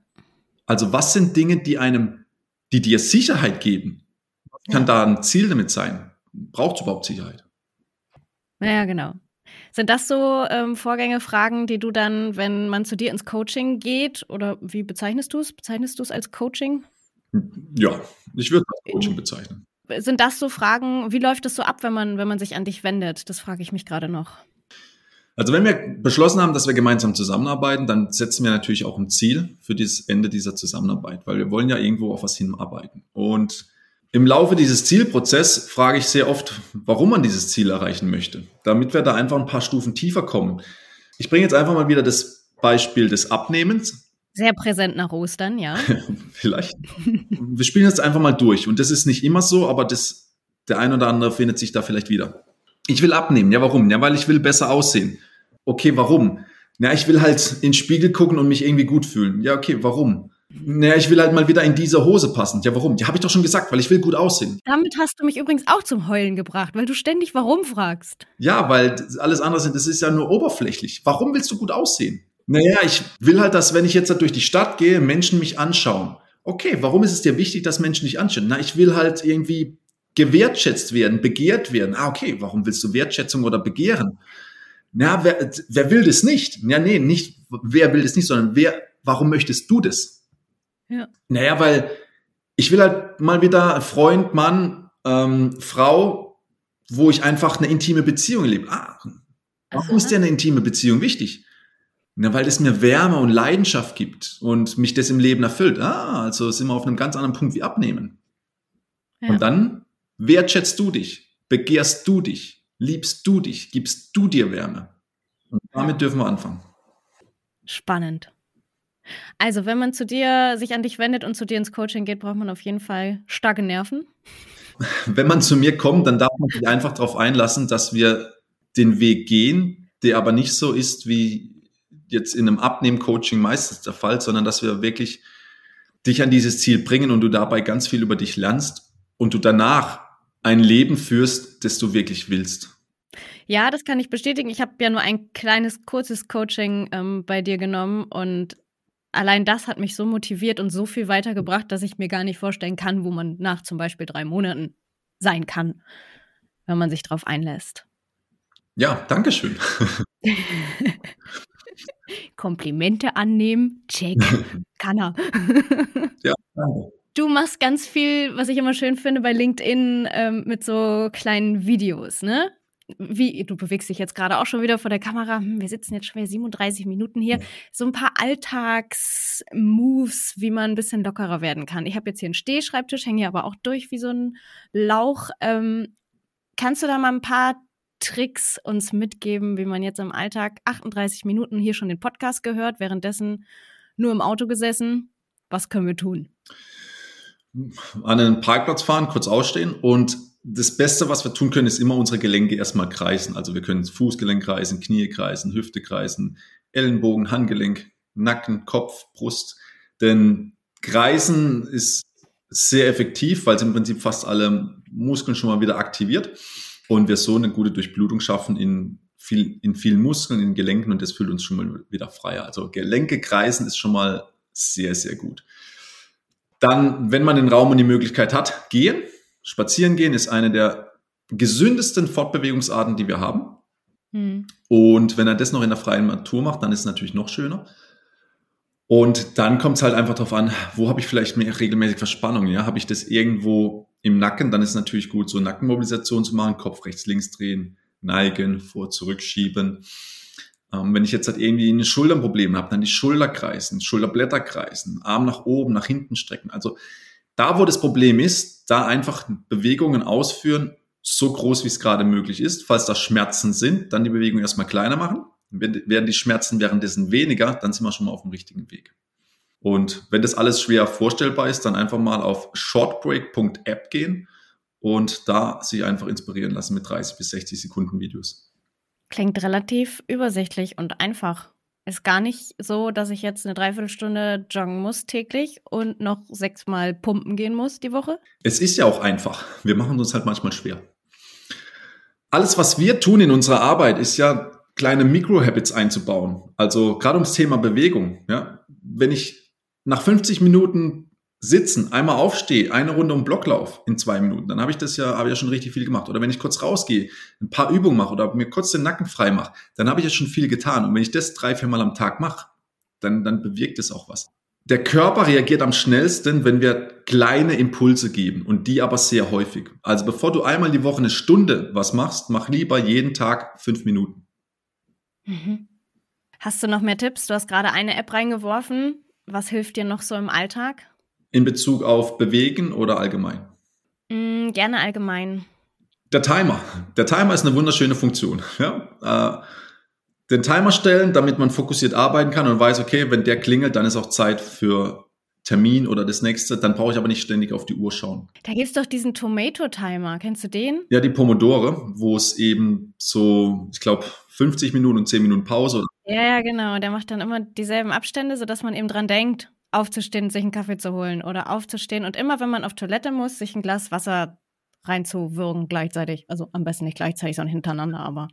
Also was sind Dinge, die einem, die dir Sicherheit geben? Was kann da ein Ziel damit sein? Braucht es überhaupt Sicherheit? Ja, genau. Sind das so ähm, Vorgänge, Fragen, die du dann, wenn man zu dir ins Coaching geht, oder wie bezeichnest du es? Bezeichnest du es als Coaching? Ja, ich würde es als Coaching bezeichnen. Sind das so Fragen, wie läuft es so ab, wenn man, wenn man sich an dich wendet? Das frage ich mich gerade noch. Also wenn wir beschlossen haben, dass wir gemeinsam zusammenarbeiten, dann setzen wir natürlich auch ein Ziel für das Ende dieser Zusammenarbeit, weil wir wollen ja irgendwo auf was hinarbeiten. Und im Laufe dieses Zielprozesses frage ich sehr oft, warum man dieses Ziel erreichen möchte, damit wir da einfach ein paar Stufen tiefer kommen. Ich bringe jetzt einfach mal wieder das Beispiel des Abnehmens. Sehr präsent nach Ostern, ja. Vielleicht. wir spielen jetzt einfach mal durch. Und das ist nicht immer so, aber das, der ein oder andere findet sich da vielleicht wieder. Ich will abnehmen. Ja, warum? Ja, weil ich will besser aussehen. Okay, warum? Ja, ich will halt in den Spiegel gucken und mich irgendwie gut fühlen. Ja, okay, warum? Naja, ich will halt mal wieder in diese Hose passen. Ja, warum? Die habe ich doch schon gesagt, weil ich will gut aussehen. Damit hast du mich übrigens auch zum Heulen gebracht, weil du ständig warum fragst. Ja, weil alles andere sind, das ist ja nur oberflächlich. Warum willst du gut aussehen? Naja, ich will halt, dass wenn ich jetzt durch die Stadt gehe, Menschen mich anschauen. Okay, warum ist es dir wichtig, dass Menschen dich anschauen? Na, ich will halt irgendwie gewertschätzt werden, begehrt werden. Ah, okay, warum willst du Wertschätzung oder Begehren? Na, wer, wer will das nicht? Ja, nee, nicht wer will das nicht, sondern wer, warum möchtest du das? Ja. Naja, weil ich will halt mal wieder Freund, Mann, ähm, Frau, wo ich einfach eine intime Beziehung lebe. Ah, warum Aha. ist dir eine intime Beziehung wichtig? Na, weil es mir Wärme und Leidenschaft gibt und mich das im Leben erfüllt. Ah, also sind wir auf einem ganz anderen Punkt wie abnehmen. Ja. Und dann wertschätzt du dich, begehrst du dich, liebst du dich, gibst du dir Wärme. Und damit dürfen wir anfangen. Spannend. Also, wenn man zu dir sich an dich wendet und zu dir ins Coaching geht, braucht man auf jeden Fall starke Nerven. Wenn man zu mir kommt, dann darf man sich einfach darauf einlassen, dass wir den Weg gehen, der aber nicht so ist wie jetzt in einem Abnehmen-Coaching meistens der Fall, sondern dass wir wirklich dich an dieses Ziel bringen und du dabei ganz viel über dich lernst und du danach ein Leben führst, das du wirklich willst. Ja, das kann ich bestätigen. Ich habe ja nur ein kleines, kurzes Coaching ähm, bei dir genommen und allein das hat mich so motiviert und so viel weitergebracht, dass ich mir gar nicht vorstellen kann, wo man nach zum Beispiel drei Monaten sein kann, wenn man sich darauf einlässt. Ja, danke schön. Komplimente annehmen, check, kann er. ja, danke. Du machst ganz viel, was ich immer schön finde bei LinkedIn ähm, mit so kleinen Videos, ne? wie, du bewegst dich jetzt gerade auch schon wieder vor der Kamera, hm, wir sitzen jetzt schon wieder 37 Minuten hier, so ein paar Alltagsmoves, wie man ein bisschen lockerer werden kann. Ich habe jetzt hier einen Stehschreibtisch, hänge hier aber auch durch wie so ein Lauch. Ähm, kannst du da mal ein paar Tricks uns mitgeben, wie man jetzt im Alltag 38 Minuten hier schon den Podcast gehört, währenddessen nur im Auto gesessen? Was können wir tun? An einen Parkplatz fahren, kurz ausstehen und das Beste, was wir tun können, ist immer unsere Gelenke erstmal kreisen. Also wir können Fußgelenk kreisen, Knie kreisen, Hüfte kreisen, Ellenbogen, Handgelenk, Nacken, Kopf, Brust. Denn Kreisen ist sehr effektiv, weil es im Prinzip fast alle Muskeln schon mal wieder aktiviert und wir so eine gute Durchblutung schaffen in viel, in vielen Muskeln, in Gelenken und das fühlt uns schon mal wieder freier. Also Gelenke kreisen ist schon mal sehr, sehr gut. Dann, wenn man den Raum und die Möglichkeit hat, gehen. Spazieren gehen ist eine der gesündesten Fortbewegungsarten, die wir haben. Mhm. Und wenn er das noch in der freien Natur macht, dann ist es natürlich noch schöner. Und dann kommt es halt einfach darauf an, wo habe ich vielleicht mehr regelmäßig Verspannung? Ja, habe ich das irgendwo im Nacken? Dann ist natürlich gut, so Nackenmobilisation zu machen, Kopf rechts, links drehen, neigen, vor, zurückschieben. Ähm, wenn ich jetzt halt irgendwie ein Schulternproblem habe, dann die Schulter kreisen, Schulterblätter kreisen, Arm nach oben, nach hinten strecken. Also da, wo das Problem ist, da einfach Bewegungen ausführen, so groß wie es gerade möglich ist. Falls da Schmerzen sind, dann die Bewegung erstmal kleiner machen werden die Schmerzen währenddessen weniger, dann sind wir schon mal auf dem richtigen Weg. Und wenn das alles schwer vorstellbar ist, dann einfach mal auf shortbreak.app gehen und da sich einfach inspirieren lassen mit 30 bis 60 Sekunden Videos. Klingt relativ übersichtlich und einfach. Ist gar nicht so, dass ich jetzt eine Dreiviertelstunde joggen muss täglich und noch sechsmal pumpen gehen muss die Woche. Es ist ja auch einfach. Wir machen uns halt manchmal schwer. Alles, was wir tun in unserer Arbeit, ist ja kleine Micro-Habits einzubauen. Also gerade ums Thema Bewegung. Ja, wenn ich nach 50 Minuten sitzen einmal aufstehe, eine Runde um Blocklauf in zwei Minuten, dann habe ich das ja, habe ich ja schon richtig viel gemacht. Oder wenn ich kurz rausgehe, ein paar Übungen mache oder mir kurz den Nacken frei mache, dann habe ich ja schon viel getan. Und wenn ich das drei, vier Mal am Tag mache, dann, dann bewirkt es auch was. Der Körper reagiert am schnellsten, wenn wir kleine Impulse geben und die aber sehr häufig. Also bevor du einmal die Woche eine Stunde was machst, mach lieber jeden Tag fünf Minuten. Mhm. Hast du noch mehr Tipps? Du hast gerade eine App reingeworfen. Was hilft dir noch so im Alltag? In Bezug auf Bewegen oder allgemein? Mm, gerne allgemein. Der Timer. Der Timer ist eine wunderschöne Funktion. Ja? Äh, den Timer stellen, damit man fokussiert arbeiten kann und weiß, okay, wenn der klingelt, dann ist auch Zeit für Termin oder das nächste, dann brauche ich aber nicht ständig auf die Uhr schauen. Da gibt es doch diesen Tomato-Timer, kennst du den? Ja, die Pomodore, wo es eben so, ich glaube, 50 Minuten und 10 Minuten Pause. Ja, ja, genau. Der macht dann immer dieselben Abstände, sodass man eben dran denkt, aufzustehen, sich einen Kaffee zu holen oder aufzustehen und immer, wenn man auf Toilette muss, sich ein Glas Wasser reinzuwürgen gleichzeitig. Also am besten nicht gleichzeitig, sondern hintereinander, aber.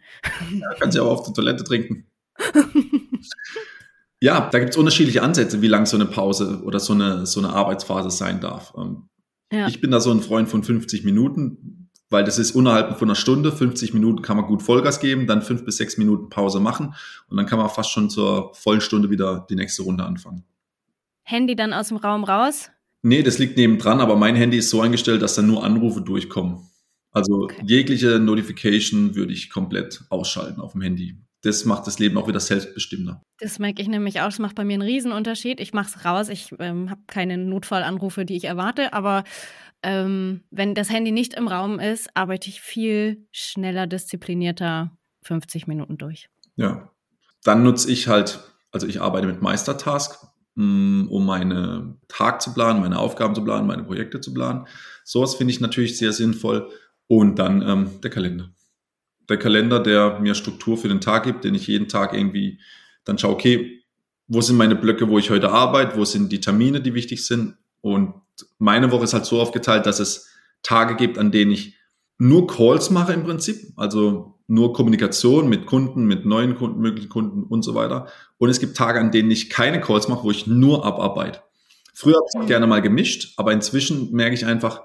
Ja, kannst ja auch auf der Toilette trinken. Ja, da gibt es unterschiedliche Ansätze, wie lang so eine Pause oder so eine, so eine Arbeitsphase sein darf. Ähm, ja. Ich bin da so ein Freund von 50 Minuten, weil das ist innerhalb von einer Stunde. 50 Minuten kann man gut Vollgas geben, dann fünf bis sechs Minuten Pause machen und dann kann man fast schon zur vollen Stunde wieder die nächste Runde anfangen. Handy dann aus dem Raum raus? Nee, das liegt nebendran, aber mein Handy ist so eingestellt, dass dann nur Anrufe durchkommen. Also okay. jegliche Notification würde ich komplett ausschalten auf dem Handy das macht das Leben auch wieder selbstbestimmter. Das merke ich nämlich auch. Das macht bei mir einen Riesenunterschied. Ich mache es raus. Ich ähm, habe keine Notfallanrufe, die ich erwarte. Aber ähm, wenn das Handy nicht im Raum ist, arbeite ich viel schneller, disziplinierter 50 Minuten durch. Ja. Dann nutze ich halt, also ich arbeite mit Meistertask, mm, um meine Tag zu planen, meine Aufgaben zu planen, meine Projekte zu planen. Sowas finde ich natürlich sehr sinnvoll. Und dann ähm, der Kalender der Kalender, der mir Struktur für den Tag gibt, den ich jeden Tag irgendwie dann schaue, okay, wo sind meine Blöcke, wo ich heute arbeite, wo sind die Termine, die wichtig sind. Und meine Woche ist halt so aufgeteilt, dass es Tage gibt, an denen ich nur Calls mache im Prinzip, also nur Kommunikation mit Kunden, mit neuen Kunden, möglichen Kunden und so weiter. Und es gibt Tage, an denen ich keine Calls mache, wo ich nur abarbeite. Früher habe ich es gerne mal gemischt, aber inzwischen merke ich einfach,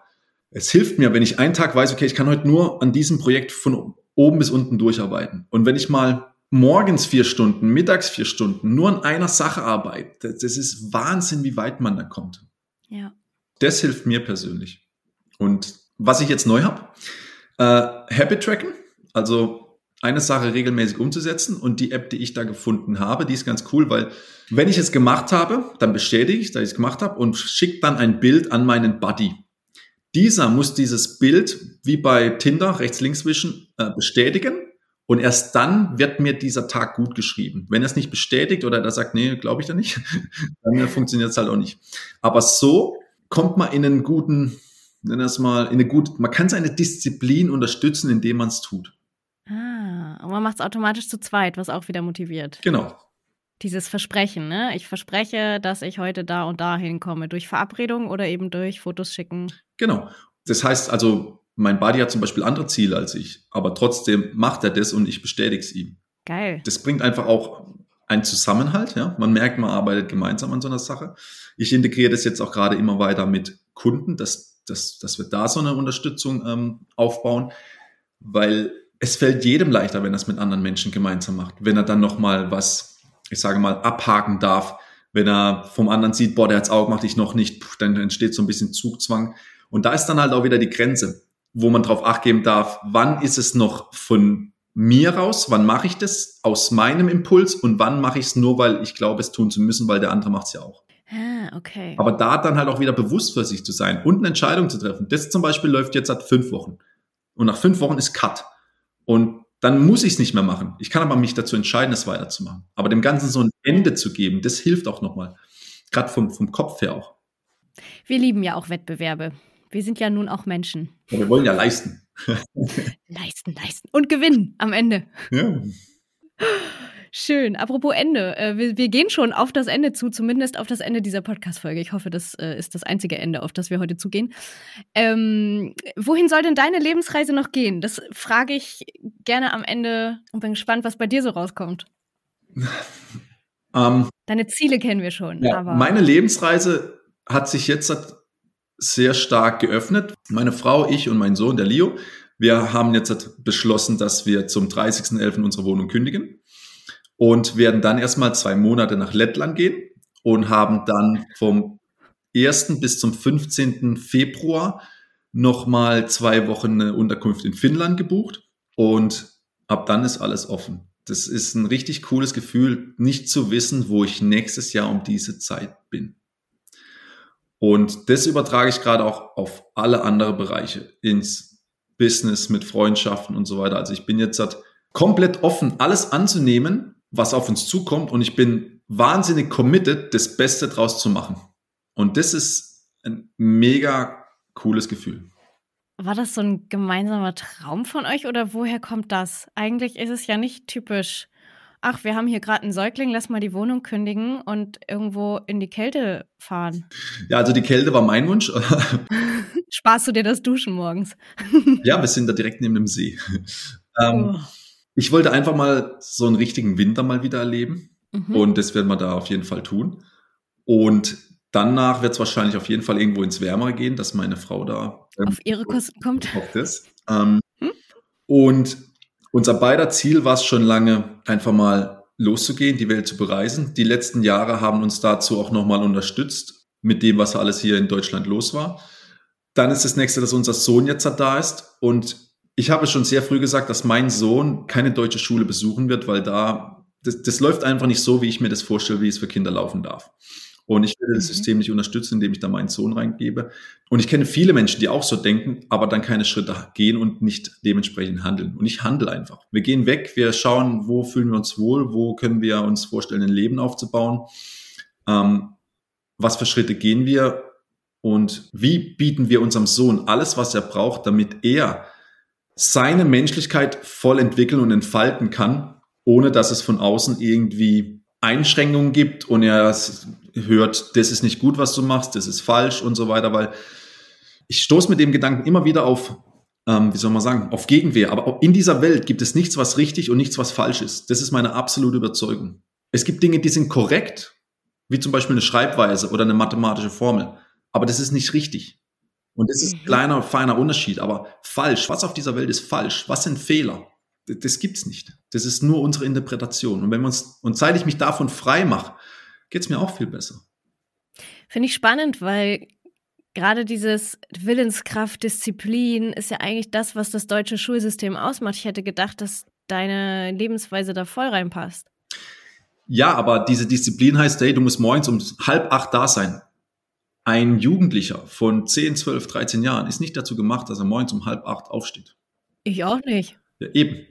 es hilft mir, wenn ich einen Tag weiß, okay, ich kann heute nur an diesem Projekt von oben bis unten durcharbeiten. Und wenn ich mal morgens vier Stunden, mittags vier Stunden nur an einer Sache arbeite, das ist Wahnsinn, wie weit man da kommt. Ja. Das hilft mir persönlich. Und was ich jetzt neu habe, äh, Habit Tracken, also eine Sache regelmäßig umzusetzen und die App, die ich da gefunden habe, die ist ganz cool, weil wenn ich es gemacht habe, dann bestätige ich, dass ich es gemacht habe und schicke dann ein Bild an meinen Buddy. Dieser muss dieses Bild, wie bei Tinder, rechts-links wischen, äh, bestätigen. Und erst dann wird mir dieser Tag gut geschrieben. Wenn er es nicht bestätigt oder er sagt, nee, glaube ich da nicht, dann funktioniert es halt auch nicht. Aber so kommt man in einen guten, nenn das mal, in eine gute, man kann seine Disziplin unterstützen, indem man es tut. Ah, und man macht es automatisch zu zweit, was auch wieder motiviert. Genau. Dieses Versprechen, ne? Ich verspreche, dass ich heute da und da hinkomme, durch Verabredung oder eben durch Fotos schicken. Genau. Das heißt also, mein Buddy hat zum Beispiel andere Ziele als ich, aber trotzdem macht er das und ich bestätige es ihm. Geil. Das bringt einfach auch einen Zusammenhalt, ja. Man merkt, man arbeitet gemeinsam an so einer Sache. Ich integriere das jetzt auch gerade immer weiter mit Kunden, dass, dass, dass wir da so eine Unterstützung ähm, aufbauen, weil es fällt jedem leichter, wenn er es mit anderen Menschen gemeinsam macht. Wenn er dann nochmal was, ich sage mal, abhaken darf, wenn er vom anderen sieht, boah, der hat's Auge macht ich noch nicht, dann entsteht so ein bisschen Zugzwang. Und da ist dann halt auch wieder die Grenze, wo man drauf acht geben darf, wann ist es noch von mir raus, wann mache ich das aus meinem Impuls und wann mache ich es nur, weil ich glaube, es tun zu müssen, weil der andere macht es ja auch. Ah, okay. Aber da dann halt auch wieder bewusst für sich zu sein und eine Entscheidung zu treffen. Das zum Beispiel läuft jetzt seit fünf Wochen. Und nach fünf Wochen ist Cut. Und dann muss ich es nicht mehr machen. Ich kann aber mich dazu entscheiden, es weiterzumachen. Aber dem Ganzen so ein Ende zu geben, das hilft auch nochmal. Gerade vom, vom Kopf her auch. Wir lieben ja auch Wettbewerbe. Wir sind ja nun auch Menschen. Ja, wir wollen ja leisten. leisten, leisten. Und gewinnen am Ende. Ja. Schön. Apropos Ende. Äh, wir, wir, gehen schon auf das Ende zu, zumindest auf das Ende dieser Podcast-Folge. Ich hoffe, das äh, ist das einzige Ende, auf das wir heute zugehen. Ähm, wohin soll denn deine Lebensreise noch gehen? Das frage ich gerne am Ende und bin gespannt, was bei dir so rauskommt. Ähm, Deine Ziele kennen wir schon. Ja, meine Lebensreise hat sich jetzt sehr stark geöffnet. Meine Frau, ich und mein Sohn, der Leo, wir haben jetzt beschlossen, dass wir zum 30.11. unsere Wohnung kündigen und werden dann erstmal zwei Monate nach Lettland gehen und haben dann vom 1. bis zum 15. Februar nochmal zwei Wochen eine Unterkunft in Finnland gebucht und ab dann ist alles offen. Das ist ein richtig cooles Gefühl, nicht zu wissen, wo ich nächstes Jahr um diese Zeit bin. Und das übertrage ich gerade auch auf alle andere Bereiche, ins Business, mit Freundschaften und so weiter. Also ich bin jetzt halt komplett offen, alles anzunehmen, was auf uns zukommt und ich bin wahnsinnig committed, das Beste draus zu machen. Und das ist ein mega cooles Gefühl. War das so ein gemeinsamer Traum von euch oder woher kommt das? Eigentlich ist es ja nicht typisch. Ach, wir haben hier gerade einen Säugling, lass mal die Wohnung kündigen und irgendwo in die Kälte fahren. Ja, also die Kälte war mein Wunsch. Sparst du dir das Duschen morgens? ja, wir sind da direkt neben dem See. Ähm, oh. Ich wollte einfach mal so einen richtigen Winter mal wieder erleben. Mhm. Und das werden wir da auf jeden Fall tun. Und danach wird es wahrscheinlich auf jeden Fall irgendwo ins Wärmere gehen, dass meine Frau da ähm, auf ihre Kosten kommt. Das. Ähm, hm? Und unser beider Ziel war es schon lange, einfach mal loszugehen, die Welt zu bereisen. Die letzten Jahre haben uns dazu auch nochmal unterstützt mit dem, was alles hier in Deutschland los war. Dann ist das nächste, dass unser Sohn jetzt da ist und ich habe schon sehr früh gesagt, dass mein Sohn keine deutsche Schule besuchen wird, weil da, das, das läuft einfach nicht so, wie ich mir das vorstelle, wie es für Kinder laufen darf. Und ich werde das mhm. System nicht unterstützen, indem ich da meinen Sohn reingebe. Und ich kenne viele Menschen, die auch so denken, aber dann keine Schritte gehen und nicht dementsprechend handeln. Und ich handle einfach. Wir gehen weg, wir schauen, wo fühlen wir uns wohl, wo können wir uns vorstellen, ein Leben aufzubauen. Ähm, was für Schritte gehen wir und wie bieten wir unserem Sohn alles, was er braucht, damit er seine Menschlichkeit voll entwickeln und entfalten kann, ohne dass es von außen irgendwie Einschränkungen gibt und er hört, das ist nicht gut, was du machst, das ist falsch und so weiter, weil ich stoße mit dem Gedanken immer wieder auf, ähm, wie soll man sagen, auf Gegenwehr. Aber in dieser Welt gibt es nichts, was richtig und nichts, was falsch ist. Das ist meine absolute Überzeugung. Es gibt Dinge, die sind korrekt, wie zum Beispiel eine Schreibweise oder eine mathematische Formel. Aber das ist nicht richtig. Und das ist ein mhm. kleiner, feiner Unterschied, aber falsch. Was auf dieser Welt ist falsch? Was sind Fehler? Das, das gibt's nicht. Das ist nur unsere Interpretation. Und wenn wir uns, und seit ich mich davon frei mache, geht's mir auch viel besser. Finde ich spannend, weil gerade dieses Willenskraft, Disziplin ist ja eigentlich das, was das deutsche Schulsystem ausmacht. Ich hätte gedacht, dass deine Lebensweise da voll reinpasst. Ja, aber diese Disziplin heißt, hey, du musst morgens um halb acht da sein. Ein Jugendlicher von 10, 12, 13 Jahren ist nicht dazu gemacht, dass er morgens um halb acht aufsteht. Ich auch nicht. Ja, eben.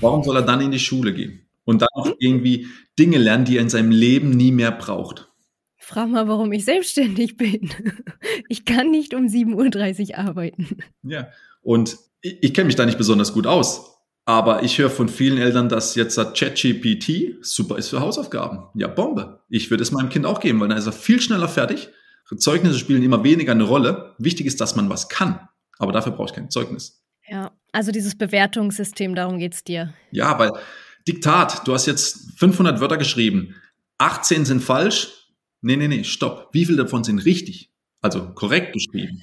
Warum soll er dann in die Schule gehen? Und dann noch irgendwie Dinge lernen, die er in seinem Leben nie mehr braucht. Frag mal, warum ich selbstständig bin. Ich kann nicht um 7.30 Uhr arbeiten. Ja, und ich, ich kenne mich da nicht besonders gut aus. Aber ich höre von vielen Eltern, dass jetzt ChatGPT super ist für Hausaufgaben. Ja, Bombe. Ich würde es meinem Kind auch geben, weil dann ist er viel schneller fertig Zeugnisse spielen immer weniger eine Rolle. Wichtig ist, dass man was kann. aber dafür brauche ich kein Zeugnis. Ja, also dieses Bewertungssystem, darum geht es dir. Ja, weil Diktat, du hast jetzt 500 Wörter geschrieben, 18 sind falsch. Nee, nee, nee, stopp. Wie viele davon sind richtig? Also korrekt geschrieben.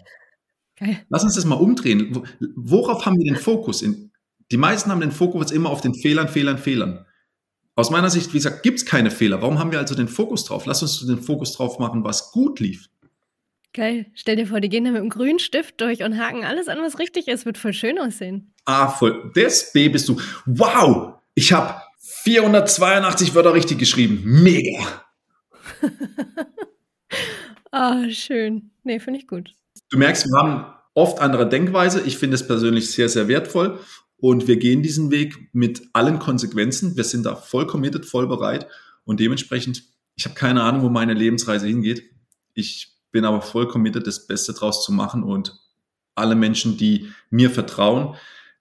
Geil. Lass uns das mal umdrehen. Worauf haben wir den Fokus? Die meisten haben den Fokus immer auf den Fehlern, Fehlern, Fehlern. Aus meiner Sicht, wie gesagt, gibt es keine Fehler. Warum haben wir also den Fokus drauf? Lass uns den Fokus drauf machen, was gut lief. Geil. Stell dir vor, die gehen da mit einem grünen Stift durch und haken alles an, was richtig ist. Wird voll schön aussehen. Ah, voll. Das B bist du. Wow! Ich habe 482 Wörter richtig geschrieben. Mega. Ah, oh, schön. Nee, finde ich gut. Du merkst, wir haben oft andere Denkweise. Ich finde es persönlich sehr, sehr wertvoll. Und wir gehen diesen Weg mit allen Konsequenzen. Wir sind da voll committed, voll bereit. Und dementsprechend, ich habe keine Ahnung, wo meine Lebensreise hingeht. Ich bin aber voll committed, das Beste draus zu machen und alle Menschen, die mir vertrauen,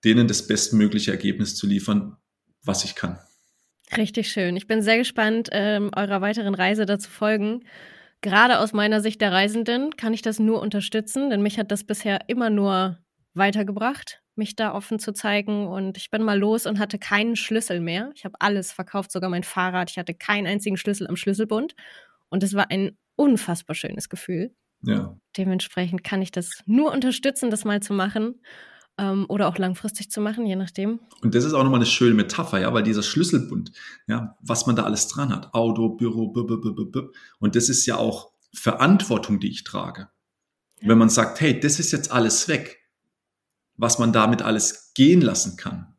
denen das bestmögliche Ergebnis zu liefern, was ich kann. Richtig schön. Ich bin sehr gespannt, ähm, eurer weiteren Reise dazu folgen. Gerade aus meiner Sicht der Reisenden kann ich das nur unterstützen, denn mich hat das bisher immer nur weitergebracht, mich da offen zu zeigen. Und ich bin mal los und hatte keinen Schlüssel mehr. Ich habe alles verkauft, sogar mein Fahrrad. Ich hatte keinen einzigen Schlüssel am Schlüsselbund. Und es war ein unfassbar schönes Gefühl. Ja. Dementsprechend kann ich das nur unterstützen, das mal zu machen ähm, oder auch langfristig zu machen, je nachdem. Und das ist auch nochmal eine schöne Metapher, ja, weil dieser Schlüsselbund, ja, was man da alles dran hat, Auto, Büro, b, b, b, und das ist ja auch Verantwortung, die ich trage. Ja. Wenn man sagt, hey, das ist jetzt alles weg, was man damit alles gehen lassen kann.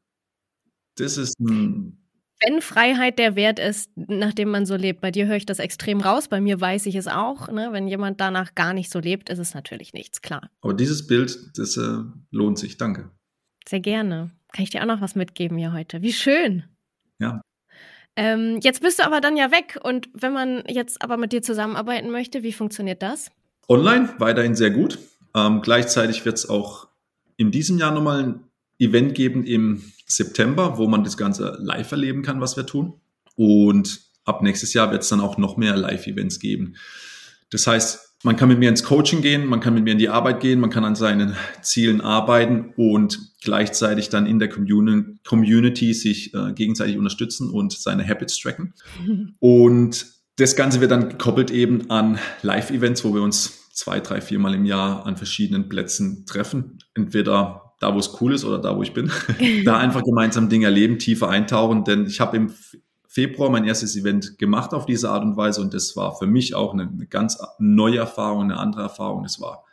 Das ist ein wenn Freiheit der Wert ist, nachdem man so lebt. Bei dir höre ich das extrem raus, bei mir weiß ich es auch. Ne? Wenn jemand danach gar nicht so lebt, ist es natürlich nichts, klar. Aber dieses Bild, das äh, lohnt sich. Danke. Sehr gerne. Kann ich dir auch noch was mitgeben hier heute? Wie schön. Ja. Ähm, jetzt bist du aber dann ja weg und wenn man jetzt aber mit dir zusammenarbeiten möchte, wie funktioniert das? Online weiterhin sehr gut. Ähm, gleichzeitig wird es auch in diesem Jahr nochmal ein Event geben im September, wo man das Ganze live erleben kann, was wir tun. Und ab nächstes Jahr wird es dann auch noch mehr Live-Events geben. Das heißt, man kann mit mir ins Coaching gehen, man kann mit mir in die Arbeit gehen, man kann an seinen Zielen arbeiten und gleichzeitig dann in der Community sich äh, gegenseitig unterstützen und seine Habits tracken. Und das Ganze wird dann gekoppelt eben an Live-Events, wo wir uns zwei, drei, viermal im Jahr an verschiedenen Plätzen treffen. Entweder da wo es cool ist oder da wo ich bin, da einfach gemeinsam Dinge erleben, tiefer eintauchen, denn ich habe im Februar mein erstes Event gemacht auf diese Art und Weise und das war für mich auch eine, eine ganz neue Erfahrung, eine andere Erfahrung. Es war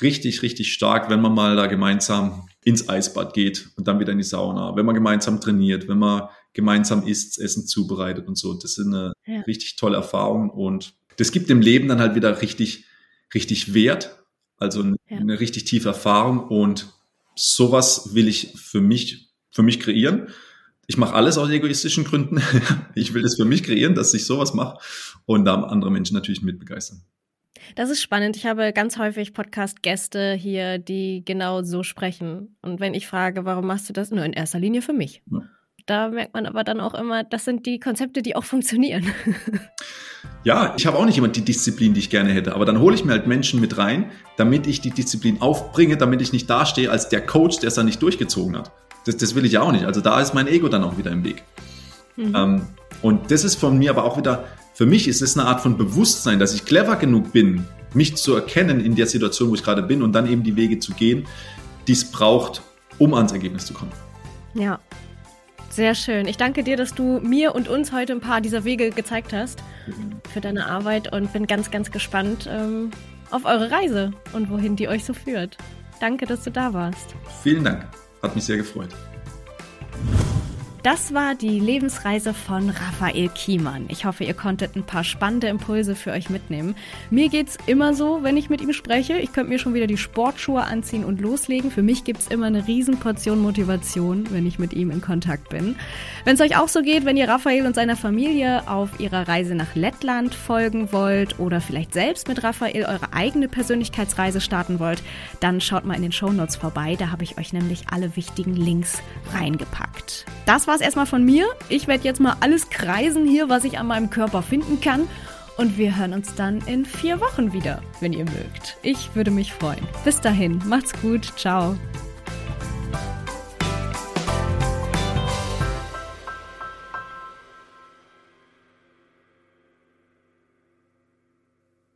richtig, richtig stark, wenn man mal da gemeinsam ins Eisbad geht und dann wieder in die Sauna, wenn man gemeinsam trainiert, wenn man gemeinsam isst, Essen zubereitet und so. Das ist eine ja. richtig tolle Erfahrung und das gibt dem Leben dann halt wieder richtig, richtig Wert, also eine, ja. eine richtig tiefe Erfahrung und sowas will ich für mich, für mich kreieren. Ich mache alles aus egoistischen Gründen. ich will das für mich kreieren, dass ich sowas mache und da andere Menschen natürlich mit begeistern. Das ist spannend. Ich habe ganz häufig Podcast-Gäste hier, die genau so sprechen. Und wenn ich frage, warum machst du das? Nur in erster Linie für mich. Ja. Da merkt man aber dann auch immer, das sind die Konzepte, die auch funktionieren. Ja, ich habe auch nicht immer die Disziplin, die ich gerne hätte, aber dann hole ich mir halt Menschen mit rein, damit ich die Disziplin aufbringe, damit ich nicht dastehe als der Coach, der es dann nicht durchgezogen hat. Das, das will ich ja auch nicht. Also da ist mein Ego dann auch wieder im Weg. Mhm. Ähm, und das ist von mir aber auch wieder, für mich ist es eine Art von Bewusstsein, dass ich clever genug bin, mich zu erkennen in der Situation, wo ich gerade bin und dann eben die Wege zu gehen, die es braucht, um ans Ergebnis zu kommen. Ja, sehr schön. Ich danke dir, dass du mir und uns heute ein paar dieser Wege gezeigt hast für deine Arbeit und bin ganz, ganz gespannt ähm, auf eure Reise und wohin die euch so führt. Danke, dass du da warst. Vielen Dank. Hat mich sehr gefreut. Das war die Lebensreise von Raphael Kiemann. Ich hoffe, ihr konntet ein paar spannende Impulse für euch mitnehmen. Mir geht's immer so, wenn ich mit ihm spreche. Ich könnte mir schon wieder die Sportschuhe anziehen und loslegen. Für mich gibt's immer eine Riesenportion Motivation, wenn ich mit ihm in Kontakt bin. Wenn es euch auch so geht, wenn ihr Raphael und seiner Familie auf ihrer Reise nach Lettland folgen wollt oder vielleicht selbst mit Raphael eure eigene Persönlichkeitsreise starten wollt, dann schaut mal in den Shownotes vorbei. Da habe ich euch nämlich alle wichtigen Links reingepackt. Das war war's erstmal von mir. Ich werde jetzt mal alles kreisen hier, was ich an meinem Körper finden kann. Und wir hören uns dann in vier Wochen wieder, wenn ihr mögt. Ich würde mich freuen. Bis dahin, macht's gut, ciao.